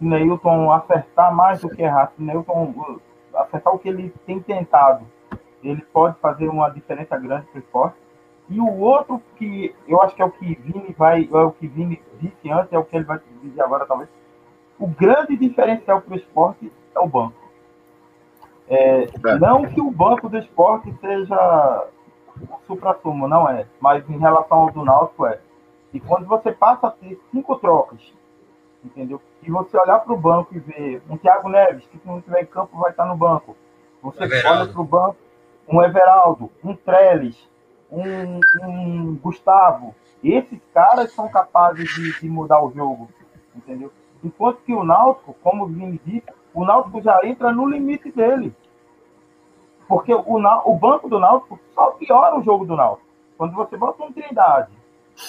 Neilton acertar mais do que errar, se Neilton uh, acertar o que ele tem tentado, ele pode fazer uma diferença grande para o esporte. E o outro que eu acho que é o que Vini vai, é o que Vini disse antes, é o que ele vai dizer agora talvez. O grande diferencial para o esporte é o banco. É, é. Não que o banco do esporte seja o supra-sumo, não é. Mas em relação ao do Náutico é. E quando você passa a ter cinco trocas, entendeu? E você olhar para o banco e ver um Thiago Neves, que se não tiver em campo vai estar no banco. Você Everaldo. olha para o banco, um Everaldo, um Trellis, um, um, Gustavo. Esses caras são capazes de, de, mudar o jogo, entendeu? Enquanto que o Náutico, como o Vini disse, o Náutico já entra no limite dele. Porque o, o banco do Náutico só piora o jogo do Náutico. Quando você bota um Trindade,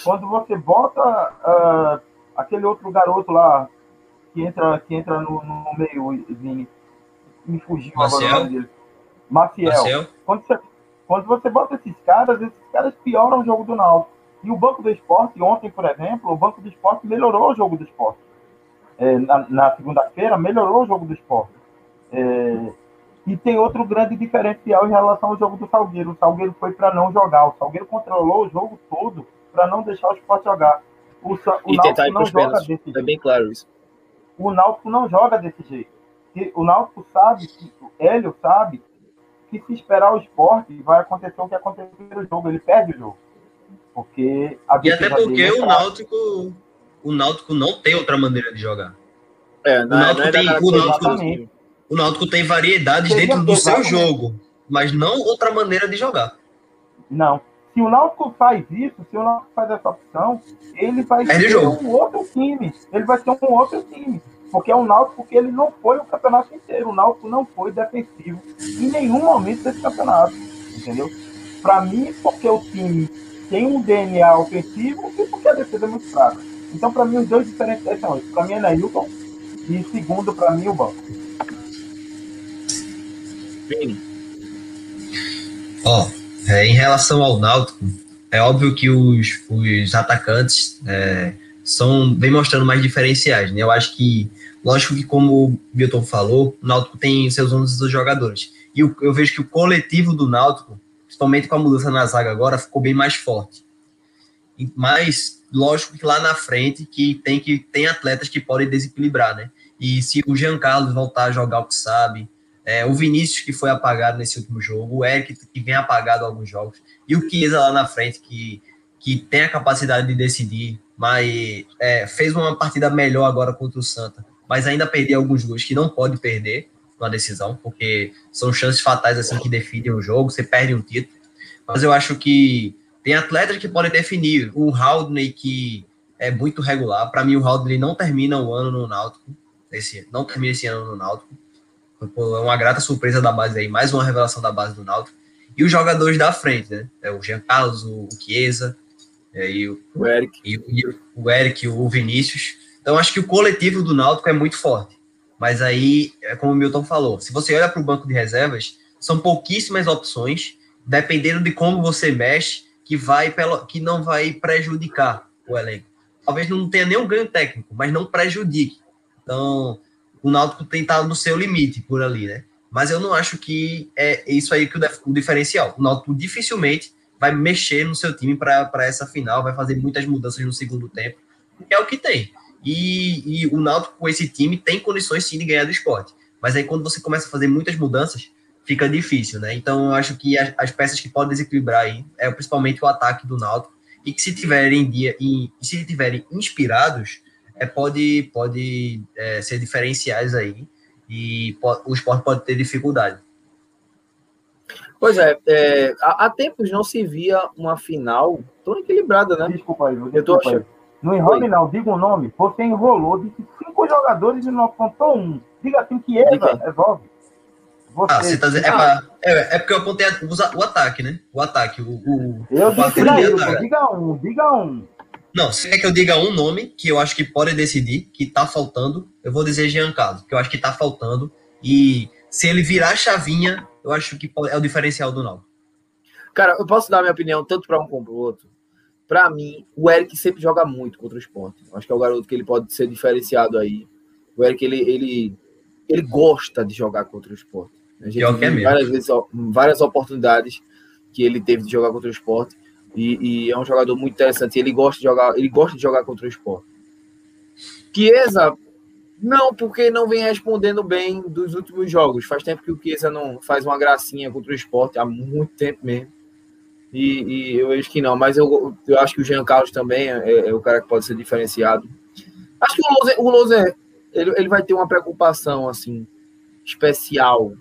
quando você bota uh, aquele outro garoto lá que entra, que entra no, no meio, Vini, me fugiu Maciel. agora o nome dele. Maciel. Maciel. Quando, você, quando você bota esses caras, esses caras pioram o jogo do Náutico. E o Banco do Esporte, ontem, por exemplo, o Banco do Esporte melhorou o jogo do esporte. É, na, na segunda-feira, melhorou o jogo do esporte. É, e tem outro grande diferencial em relação ao jogo do Salgueiro. O Salgueiro foi para não jogar. O Salgueiro controlou o jogo todo para não deixar o esporte jogar. O, o e Náutico não joga desse jeito. É bem claro isso. O Náutico não joga desse jeito. O Náutico sabe, que, o Hélio sabe, que se esperar o esporte vai acontecer o que aconteceu no jogo. Ele perde o jogo. Porque e até porque é o Náutico, o Náutico não tem outra maneira de jogar. É, não, o Náutico, não é tem, o Náutico, o Náutico tem variedades Seria dentro do seu jogo, mas não outra maneira de jogar. Não. Se o Náutico faz isso, se o Náutico faz essa opção, ele vai é ser um outro time. Ele vai ser um outro time. Porque é um Náutico que ele não foi o campeonato inteiro. O Náutico não foi defensivo em nenhum momento desse campeonato. Entendeu? Para mim, porque o time tem um DNA ofensivo e porque a defesa é muito fraca. Então, para mim, os dois diferentes são esses. Para mim é Neilton e segundo, para mim, o banco. Ó, é, em relação ao Náutico, é óbvio que os, os atacantes é, são vem mostrando mais diferenciais, né? Eu acho que, lógico que como o Milton falou, o Náutico tem seus 11 jogadores. E eu, eu vejo que o coletivo do Náutico, principalmente com a mudança na zaga agora, ficou bem mais forte. Mas, lógico que lá na frente que tem que tem atletas que podem desequilibrar, né? E se o Jean Carlos voltar a jogar o que sabe, é, o Vinícius, que foi apagado nesse último jogo, o Eric, que vem apagado alguns jogos, e o Chiesa lá na frente, que, que tem a capacidade de decidir, mas é, fez uma partida melhor agora contra o Santa, mas ainda perdeu alguns gols que não pode perder uma decisão, porque são chances fatais assim que definem o jogo, você perde um título. Mas eu acho que tem atletas que podem definir. O Haldney, que é muito regular. Para mim, o Haldney não termina o ano no Náutico. Esse, não termina esse ano no Náutico. É uma grata surpresa da base aí, mais uma revelação da base do Náutico. E os jogadores da frente, né? É o Jean Carlos, o, Chiesa, é, e o, o Eric. E, e, o Eric, o Vinícius. Então, acho que o coletivo do Náutico é muito forte. Mas aí, é como o Milton falou, se você olha para o banco de reservas, são pouquíssimas opções, dependendo de como você mexe, que vai que não vai prejudicar o elenco. talvez não tenha nenhum ganho técnico, mas não prejudique. Então, o Náutico tem estado no seu limite por ali, né? Mas eu não acho que é isso aí que o, o diferencial. O Náutico dificilmente vai mexer no seu time para essa final, vai fazer muitas mudanças no segundo tempo, que é o que tem. E, e o Náutico com esse time tem condições sim de ganhar do esporte. Mas aí quando você começa a fazer muitas mudanças, fica difícil, né? Então eu acho que as, as peças que podem desequilibrar aí é principalmente o ataque do Náutico e que se tiverem dia e, se tiverem inspirados, é, pode pode é, ser diferenciais aí e pode, o esporte pode ter dificuldade. Pois é, é há, há, tempos não se via uma final tão equilibrada, né? Desculpa aí, desculpa eu tô achando... Não enrole, não, diga o um nome. Você enrolou, disse cinco jogadores e não apontou um. Diga assim que Eva resolve. Você, ah, você tá dizendo. É, pra, é, é, porque eu apontei o, o, ataque, né? O ataque. O, o, eu disse aí, diga um, diga um. Não, se quer que eu diga um nome que eu acho que pode decidir, que tá faltando, eu vou dizer Jean Carlos, que eu acho que tá faltando. E se ele virar a chavinha, eu acho que é o diferencial do Náutico. Cara, eu posso dar minha opinião tanto para um como para o outro. Para mim, o Eric sempre joga muito contra o esporte. Acho que é o garoto que ele pode ser diferenciado aí. O Eric, ele, ele, ele gosta de jogar contra o esporte. A gente Pior viu várias vezes, várias oportunidades que ele teve de jogar contra o esporte. E, e, é um jogador muito interessante. Ele gosta de jogar, ele gosta de jogar contra o esporte. Chiesa, não, porque não vem respondendo bem dos últimos jogos. Faz tempo que o Chiesa não faz uma gracinha contra o esporte, há muito tempo mesmo. E, e eu acho que não, mas eu, eu acho que o Jean Carlos também é, é o cara que pode ser diferenciado. Acho que o Loser ele, ele vai ter uma preocupação assim especial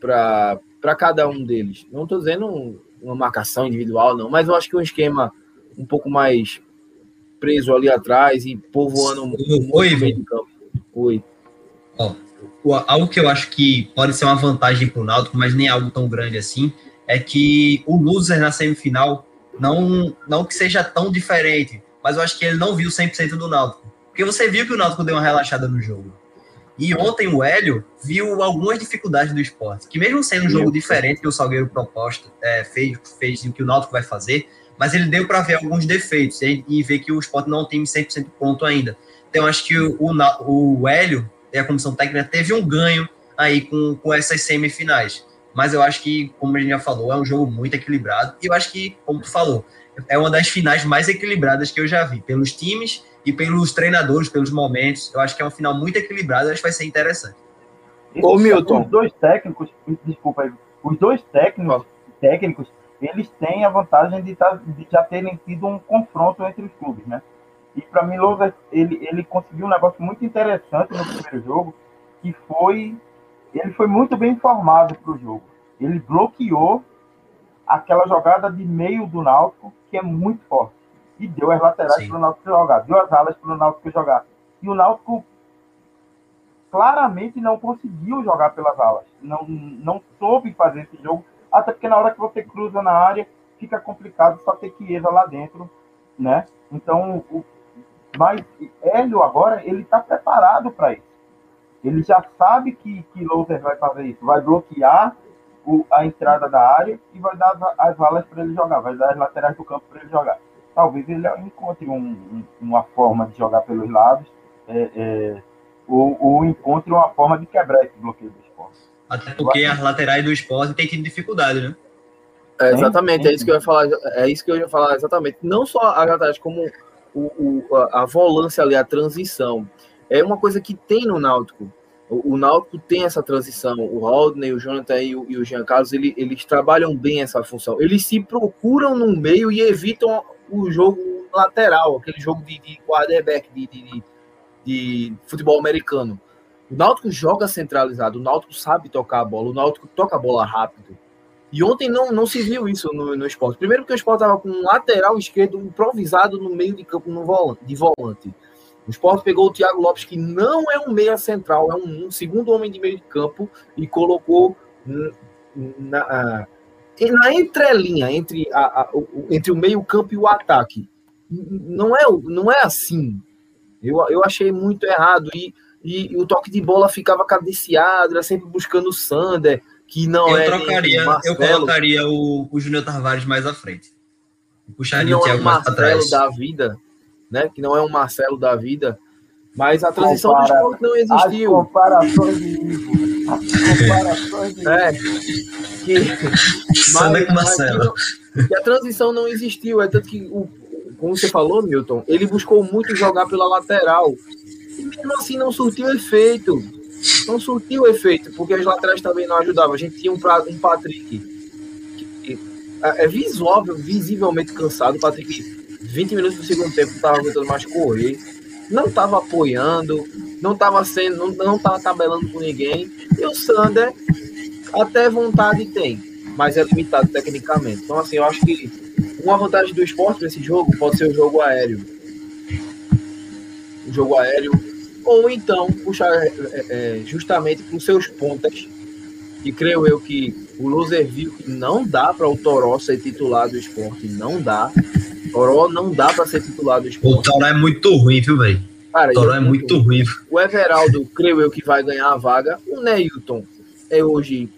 para cada um deles. Não estou dizendo uma marcação individual, não, mas eu acho que um esquema um pouco mais preso ali atrás e povoando Oi, meio de campo. Oi. Ó, algo que eu acho que pode ser uma vantagem para o Náutico, mas nem algo tão grande assim, é que o loser na semifinal não, não que seja tão diferente, mas eu acho que ele não viu 100% do Náutico. Porque você viu que o Náutico deu uma relaxada no jogo. E ontem o Hélio viu algumas dificuldades do esporte, que mesmo sendo um jogo diferente que o Salgueiro proposto é, fez, fez o que o Náutico vai fazer, mas ele deu para ver alguns defeitos e, e, ver que o esporte não tem 100% pronto ainda. Então acho que o, o, o Hélio e a comissão técnica teve um ganho aí com, com essas semifinais. Mas eu acho que, como a gente já falou, é um jogo muito equilibrado. E eu acho que, como tu falou, é uma das finais mais equilibradas que eu já vi, pelos times e pelos treinadores, pelos momentos. Eu acho que é uma final muito equilibrada, acho que vai ser interessante. Ô, Milton. Os dois técnicos, desculpa aí, os dois técnicos, técnicos eles têm a vantagem de, tá, de já terem tido um confronto entre os clubes, né? E para mim, Lousa, ele, ele conseguiu um negócio muito interessante no primeiro jogo, que foi ele foi muito bem informado para o jogo. Ele bloqueou aquela jogada de meio do Náutico, que é muito forte. E deu as laterais para o Náutico jogar, deu as alas para o Náutico jogar. E o Náutico claramente não conseguiu jogar pelas alas. Não, não soube fazer esse jogo, até porque na hora que você cruza na área, fica complicado só ter Chiesa lá dentro, né? Então, o, mas Hélio agora, ele está preparado para isso. Ele já sabe que, que Loser vai fazer isso, vai bloquear o, a entrada da área e vai dar as, valas para ele jogar, vai dar as laterais do campo para ele jogar. Talvez ele encontre um, um, uma forma de jogar pelos lados, é, é, ou, ou, encontre uma forma de quebrar esse bloqueio do esporte. Até porque as laterais do esporte têm tido dificuldade, né? É, exatamente, é isso que eu ia falar. É isso que eu ia falar exatamente. Não só as laterais, como o, o, a, a volância ali, a transição é uma coisa que tem no Náutico. O, o Náutico tem essa transição. O Rodney, o Jonathan e o, e o Jean Carlos, ele, eles trabalham bem essa função. Eles se procuram no meio e evitam o jogo lateral, aquele jogo de, de quarterback, de, de, de, futebol americano. O Náutico joga centralizado, o Náutico sabe tocar a bola, o Náutico toca a bola rápido. E ontem não, não se viu isso no, no esporte. Primeiro porque o esporte estava com um lateral esquerdo improvisado no meio de campo no volante, de volante. O Sport pegou o Thiago Lopes, que não é um meia central, é um, um segundo homem de meio de campo, e colocou na entrelinha entre, a, a, o, entre o meio campo e o ataque. Não é, não é assim. Eu, eu achei muito errado. E, e, e o toque de bola ficava cadenciado, era sempre buscando o Sander, que não eu é. Trocaria, eu colocaria o, o Júnior Tavares mais à frente. Puxaria o Thiago mais atrás. da vida né? Que não é um Marcelo da vida. Mas a transição Compara, do esporte não existiu. As comparações de comparações de É. Que, mas, com Marcelo. Mas, que a transição não existiu. É tanto que, o, como você falou, Milton, ele buscou muito jogar pela lateral. E mesmo assim não surtiu efeito. Não surtiu efeito, porque as laterais também não ajudavam. A gente tinha um, um Patrick que, que, é, é visual, visivelmente cansado. O Patrick, 20 minutos do segundo tempo, estava aguentando mais correr não estava apoiando, não estava sendo, não, não tava tabelando com ninguém. E o Sander até vontade tem, mas é limitado tecnicamente. Então, assim, eu acho que uma vantagem do esporte nesse jogo pode ser o jogo aéreo. O jogo aéreo. Ou então puxar é, é, é justamente os seus pontas. E creio eu que o Loser viu que não dá para o Toró ser titular do esporte. Não dá. Toró não dá para ser titular do esporte. O Toró é muito ruim, viu, velho? O Toró é, muito ruim. O Everaldo, creio eu, que vai ganhar a vaga. O Neilton é hoje,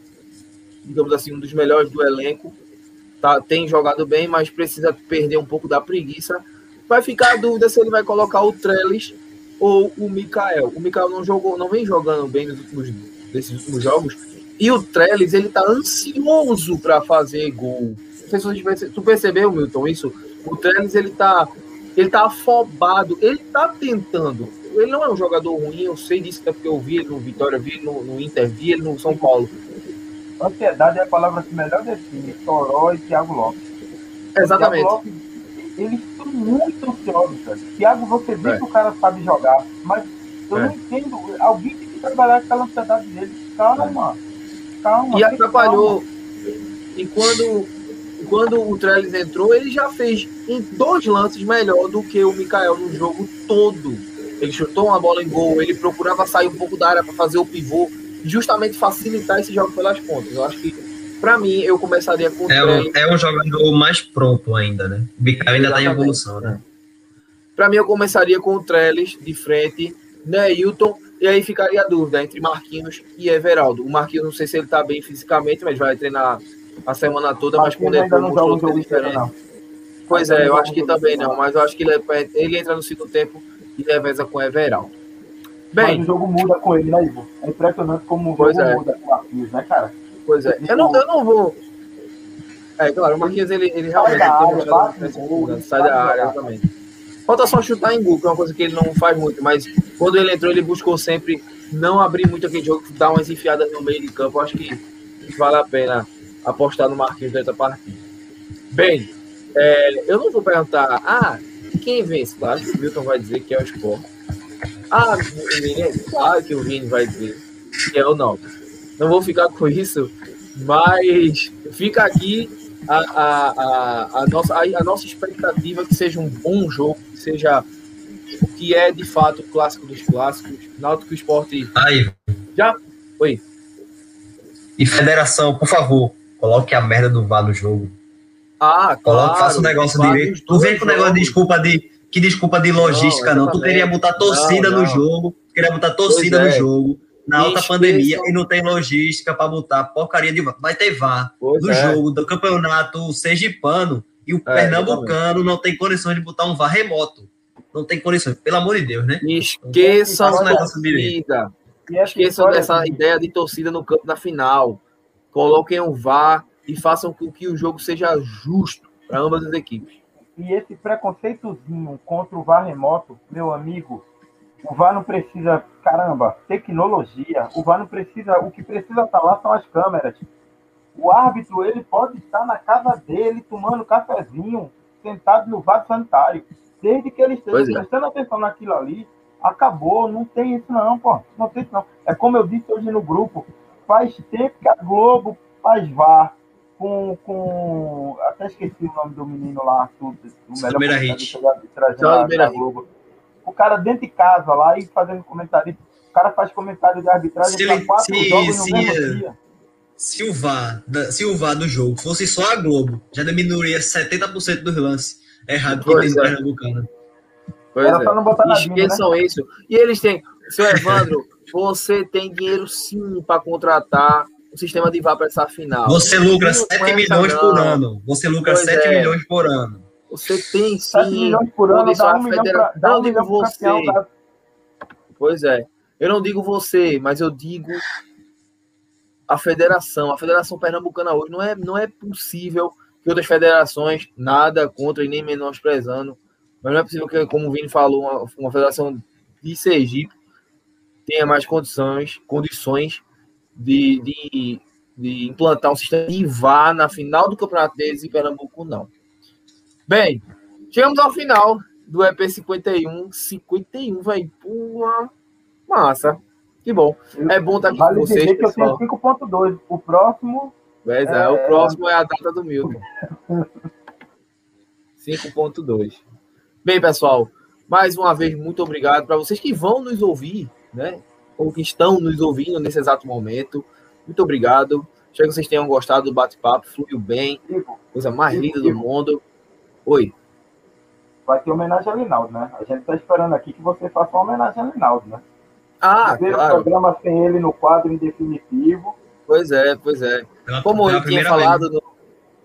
digamos assim, um dos melhores do elenco. Tá, tem jogado bem, mas precisa perder um pouco da preguiça. Vai ficar a dúvida se ele vai colocar o Trellis ou o Mikael. O Mikael não jogou, não vem jogando bem nos últimos, nesses últimos jogos. E o Trellis, ele tá ansioso para fazer gol. Não sei se tu percebeu, Milton, isso? O Trellis, ele tá, ele tá afobado, ele tá tentando. Ele não é um jogador ruim, eu sei disso, até porque eu vi ele no Vitória, vi ele no, no Inter, vi ele no São Paulo. Ansiedade é a palavra que melhor define Toró e Thiago Lopes. Exatamente. Thiago Lopes, eles estão muito ansiosos, cara. Thiago, você vê é. que o cara sabe jogar, mas eu é. não entendo. Alguém tem que trabalhar aquela ansiedade dele. Calma, é. calma. E atrapalhou. Calma. E quando quando o Trellis entrou, ele já fez em dois lances melhor do que o Mikael no jogo todo. Ele chutou uma bola em gol, ele procurava sair um pouco da área para fazer o pivô, justamente facilitar esse jogo pelas pontas. Eu acho que, para mim, eu começaria com o é, Trellis. é um jogador mais pronto ainda, né? O Mikael ainda está em evolução, né? Para mim, eu começaria com o Trellis de frente, Neilton, e aí ficaria a dúvida entre Marquinhos e Everaldo. O Marquinhos, não sei se ele está bem fisicamente, mas vai treinar a semana toda, mas, quando ele mostrou que é diferente. Pois é, eu acho que também não, mas eu acho que ele, é, ele entra no segundo tempo e reveza com o Everaldo. Bem, mas o jogo muda com ele, né, Ivo? É impressionante como o jogo é. muda com o Marquinhos, né, cara? Pois é. Eu não, eu não vou. É, claro, o Marquinhos ele, ele realmente sai da área, bate, sai da área também. Falta só chutar em gol, que é uma coisa que ele não faz muito, mas quando ele entrou, ele buscou sempre não abrir muito aquele jogo, dar umas enfiadas no meio de campo. Acho que vale a pena apostar no Marquinhos dessa partida. Bem, é, eu não vou perguntar, ah, quem vence? Claro que o Milton vai dizer que é o Sport. Ah, Vini, claro que o Vini vai dizer que é o Náutico. Não vou ficar com isso, mas fica aqui a, a, a, a, nossa, a, a nossa expectativa que seja um bom jogo, que seja o que é de fato o clássico dos clássicos. Náutico Esporte. Aí. Já? Oi. E federação, por favor, Coloque a merda do VAR no jogo. Ah, Coloque, claro. Faça o negócio direito. Tu vem com o negócio de desculpa de. Que desculpa de logística, não. não. Tu queria botar torcida não, não. no jogo. Queria botar torcida no é. jogo. Na alta pandemia e não tem logística para botar porcaria de VAR. Vai ter VAR pois do é. jogo, do campeonato sergipano. E o é, pernambucano não tem condições de botar um VAR remoto. Não tem condições, pelo amor de Deus, né? Esqueçam a torcida. Esqueçam dessa ideia de torcida no campo da final coloquem o VAR e façam com que o jogo seja justo para ambas as equipes. E esse preconceitozinho contra o VAR remoto, meu amigo, o VAR não precisa, caramba, tecnologia. O VAR não precisa, o que precisa estar lá são as câmeras. O árbitro, ele pode estar na casa dele tomando cafezinho, sentado no vaso sanitário. Desde que ele esteja é. prestando atenção naquilo ali, acabou, não tem isso não, pô. Não tem isso não. É como eu disse hoje no grupo, faz tempo que a Globo faz VAR com, com. Até esqueci o nome do menino lá, tudo, o melhor hit. da Globo. O cara dentro de casa lá e fazendo comentário. O cara faz comentário de arbitragem para quatro se, jogos se, no mesmo dia. Se o, VAR, se o VAR do jogo fosse só a Globo, já diminuiria 70% dos lances errados que tem no é. Pernambucano. Pois Era é. não botar Esqueçam né? isso. E eles têm. Seu Evandro, você tem dinheiro sim para contratar o sistema de VAR para essa final. Você lucra 7 milhões não. por ano. Você lucra pois 7 é. milhões por ano. Você tem sim. milhões por ano, dá um federa... pra, não um digo você. Campeão, Pois é. Eu não digo você, mas eu digo a federação. A Federação Pernambucana hoje não é, não é possível que outras federações, nada contra e nem menosprezando, mas não é possível que, como o Vini falou, uma, uma federação de Sergipe tenha mais condições, condições de, de, de implantar um sistema e vá na final do campeonato deles em Pernambuco, não. Bem, chegamos ao final do EP 51. 51, vai pula. Massa. Que bom. É bom estar aqui vale com vocês. que eu tenho 5.2. O próximo. É, é, o próximo é a data do Milton. 5.2. Bem, pessoal, mais uma vez, muito obrigado para vocês que vão nos ouvir, né? Ou que estão nos ouvindo nesse exato momento. Muito obrigado. Espero que vocês tenham gostado do bate-papo, fluiu bem. Coisa mais linda do mundo. Oi. Vai ter homenagem a Linaldo, né? A gente está esperando aqui que você faça uma homenagem a Linaldo, né? Ah, Ver claro. programa sem ele no quadro em definitivo. Pois é, pois é. Como ele tinha falado no,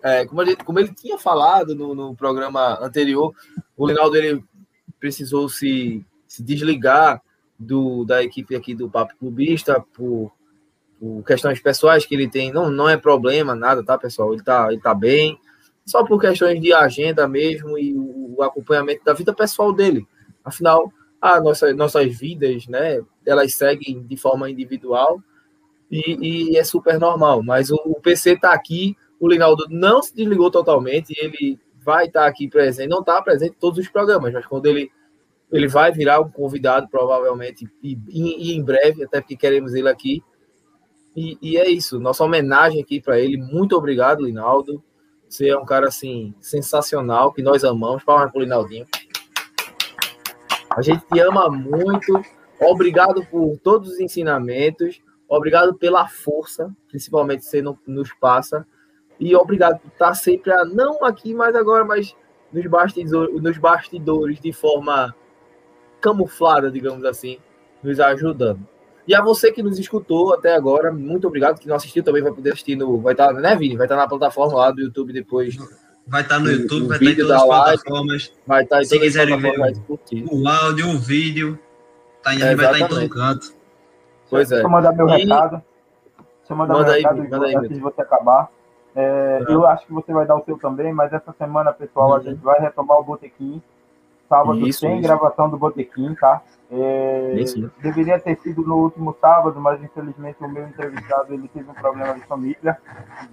é, como, ele, como ele tinha falado no, no programa anterior, o Linaldo ele precisou se, se desligar do, da equipe aqui do Papo Clubista por, por questões pessoais que ele tem. Não, não é problema, nada, tá, pessoal? Ele tá, ele tá bem só por questões de agenda mesmo e o acompanhamento da vida pessoal dele. Afinal, a nossa, nossas vidas, né, elas seguem de forma individual e, e é super normal. Mas o, o PC está aqui, o Linaldo não se desligou totalmente, ele vai estar tá aqui presente, não está presente em todos os programas, mas quando ele ele vai virar um convidado provavelmente e, e, em breve, até porque queremos ele aqui. E, e é isso, nossa homenagem aqui para ele. Muito obrigado, Linaldo. Você é um cara assim sensacional que nós amamos. Palmas pro Linaldinho. A gente te ama muito. Obrigado por todos os ensinamentos. Obrigado pela força, principalmente você nos passa. E obrigado por estar sempre, a, não aqui, mas agora, mas nos bastidores, nos bastidores de forma camuflada, digamos assim, nos ajudando. E a você que nos escutou até agora, muito obrigado. Que não assistiu também vai poder assistir no. Vai estar, tá, né, Vini? Vai estar tá na plataforma lá do YouTube depois. Vai estar tá no YouTube, vai estar em todas as plataformas. Vai estar em Se quiserem ver o áudio, o vídeo, tá em, é, vai estar em todo canto. Pois é. Deixa eu mandar meu e... recado. Deixa eu mandar manda meu aí, recado manda aí, antes de você acabar. É, eu acho que você vai dar o seu também, mas essa semana, pessoal, uhum. a gente vai retomar o Botequim. Sábado isso, tem isso. gravação do Botequim, tá? É, deveria ter sido no último sábado, mas infelizmente o meu entrevistado ele teve um problema de família.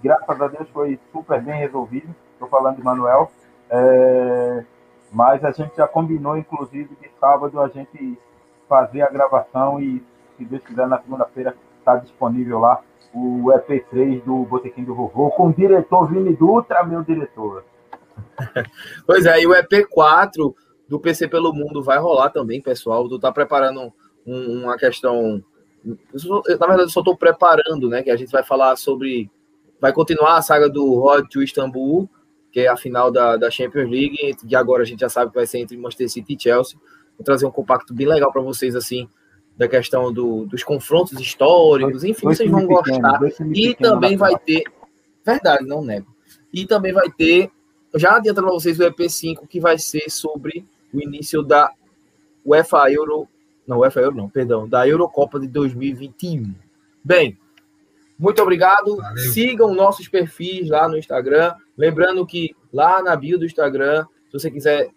Graças a Deus foi super bem resolvido. Estou falando de Manuel. É, mas a gente já combinou, inclusive, de sábado a gente fazer a gravação e, se Deus quiser, na segunda-feira está disponível lá o EP3 do Botequim do Vovô, com o diretor Vini Dutra, meu diretor. pois é, e o EP4 do PC pelo Mundo vai rolar também, pessoal. Tu tá preparando um, uma questão. Na verdade, eu só estou preparando, né? Que a gente vai falar sobre. Vai continuar a saga do Road to Istambul, que é a final da, da Champions League, e agora a gente já sabe que vai ser entre Manchester City e Chelsea. Vou trazer um compacto bem legal para vocês, assim, da questão do, dos confrontos históricos, enfim, vocês vão gostar. E também vai ter. Verdade, não nego. E também vai ter. Já adiantando para vocês o EP5, que vai ser sobre o início da UEFA Euro, não, UEFA Euro não, perdão, da Eurocopa de 2021. Bem, muito obrigado. Valeu. Sigam nossos perfis lá no Instagram. Lembrando que lá na bio do Instagram, se você quiser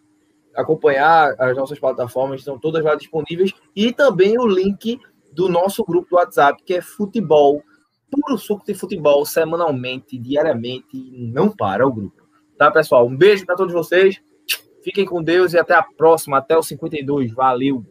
acompanhar as nossas plataformas, estão todas lá disponíveis. E também o link do nosso grupo do WhatsApp, que é futebol, puro suco de futebol, semanalmente, diariamente, não para o grupo. Tá, pessoal? Um beijo para todos vocês. Fiquem com Deus e até a próxima, até o 52. Valeu!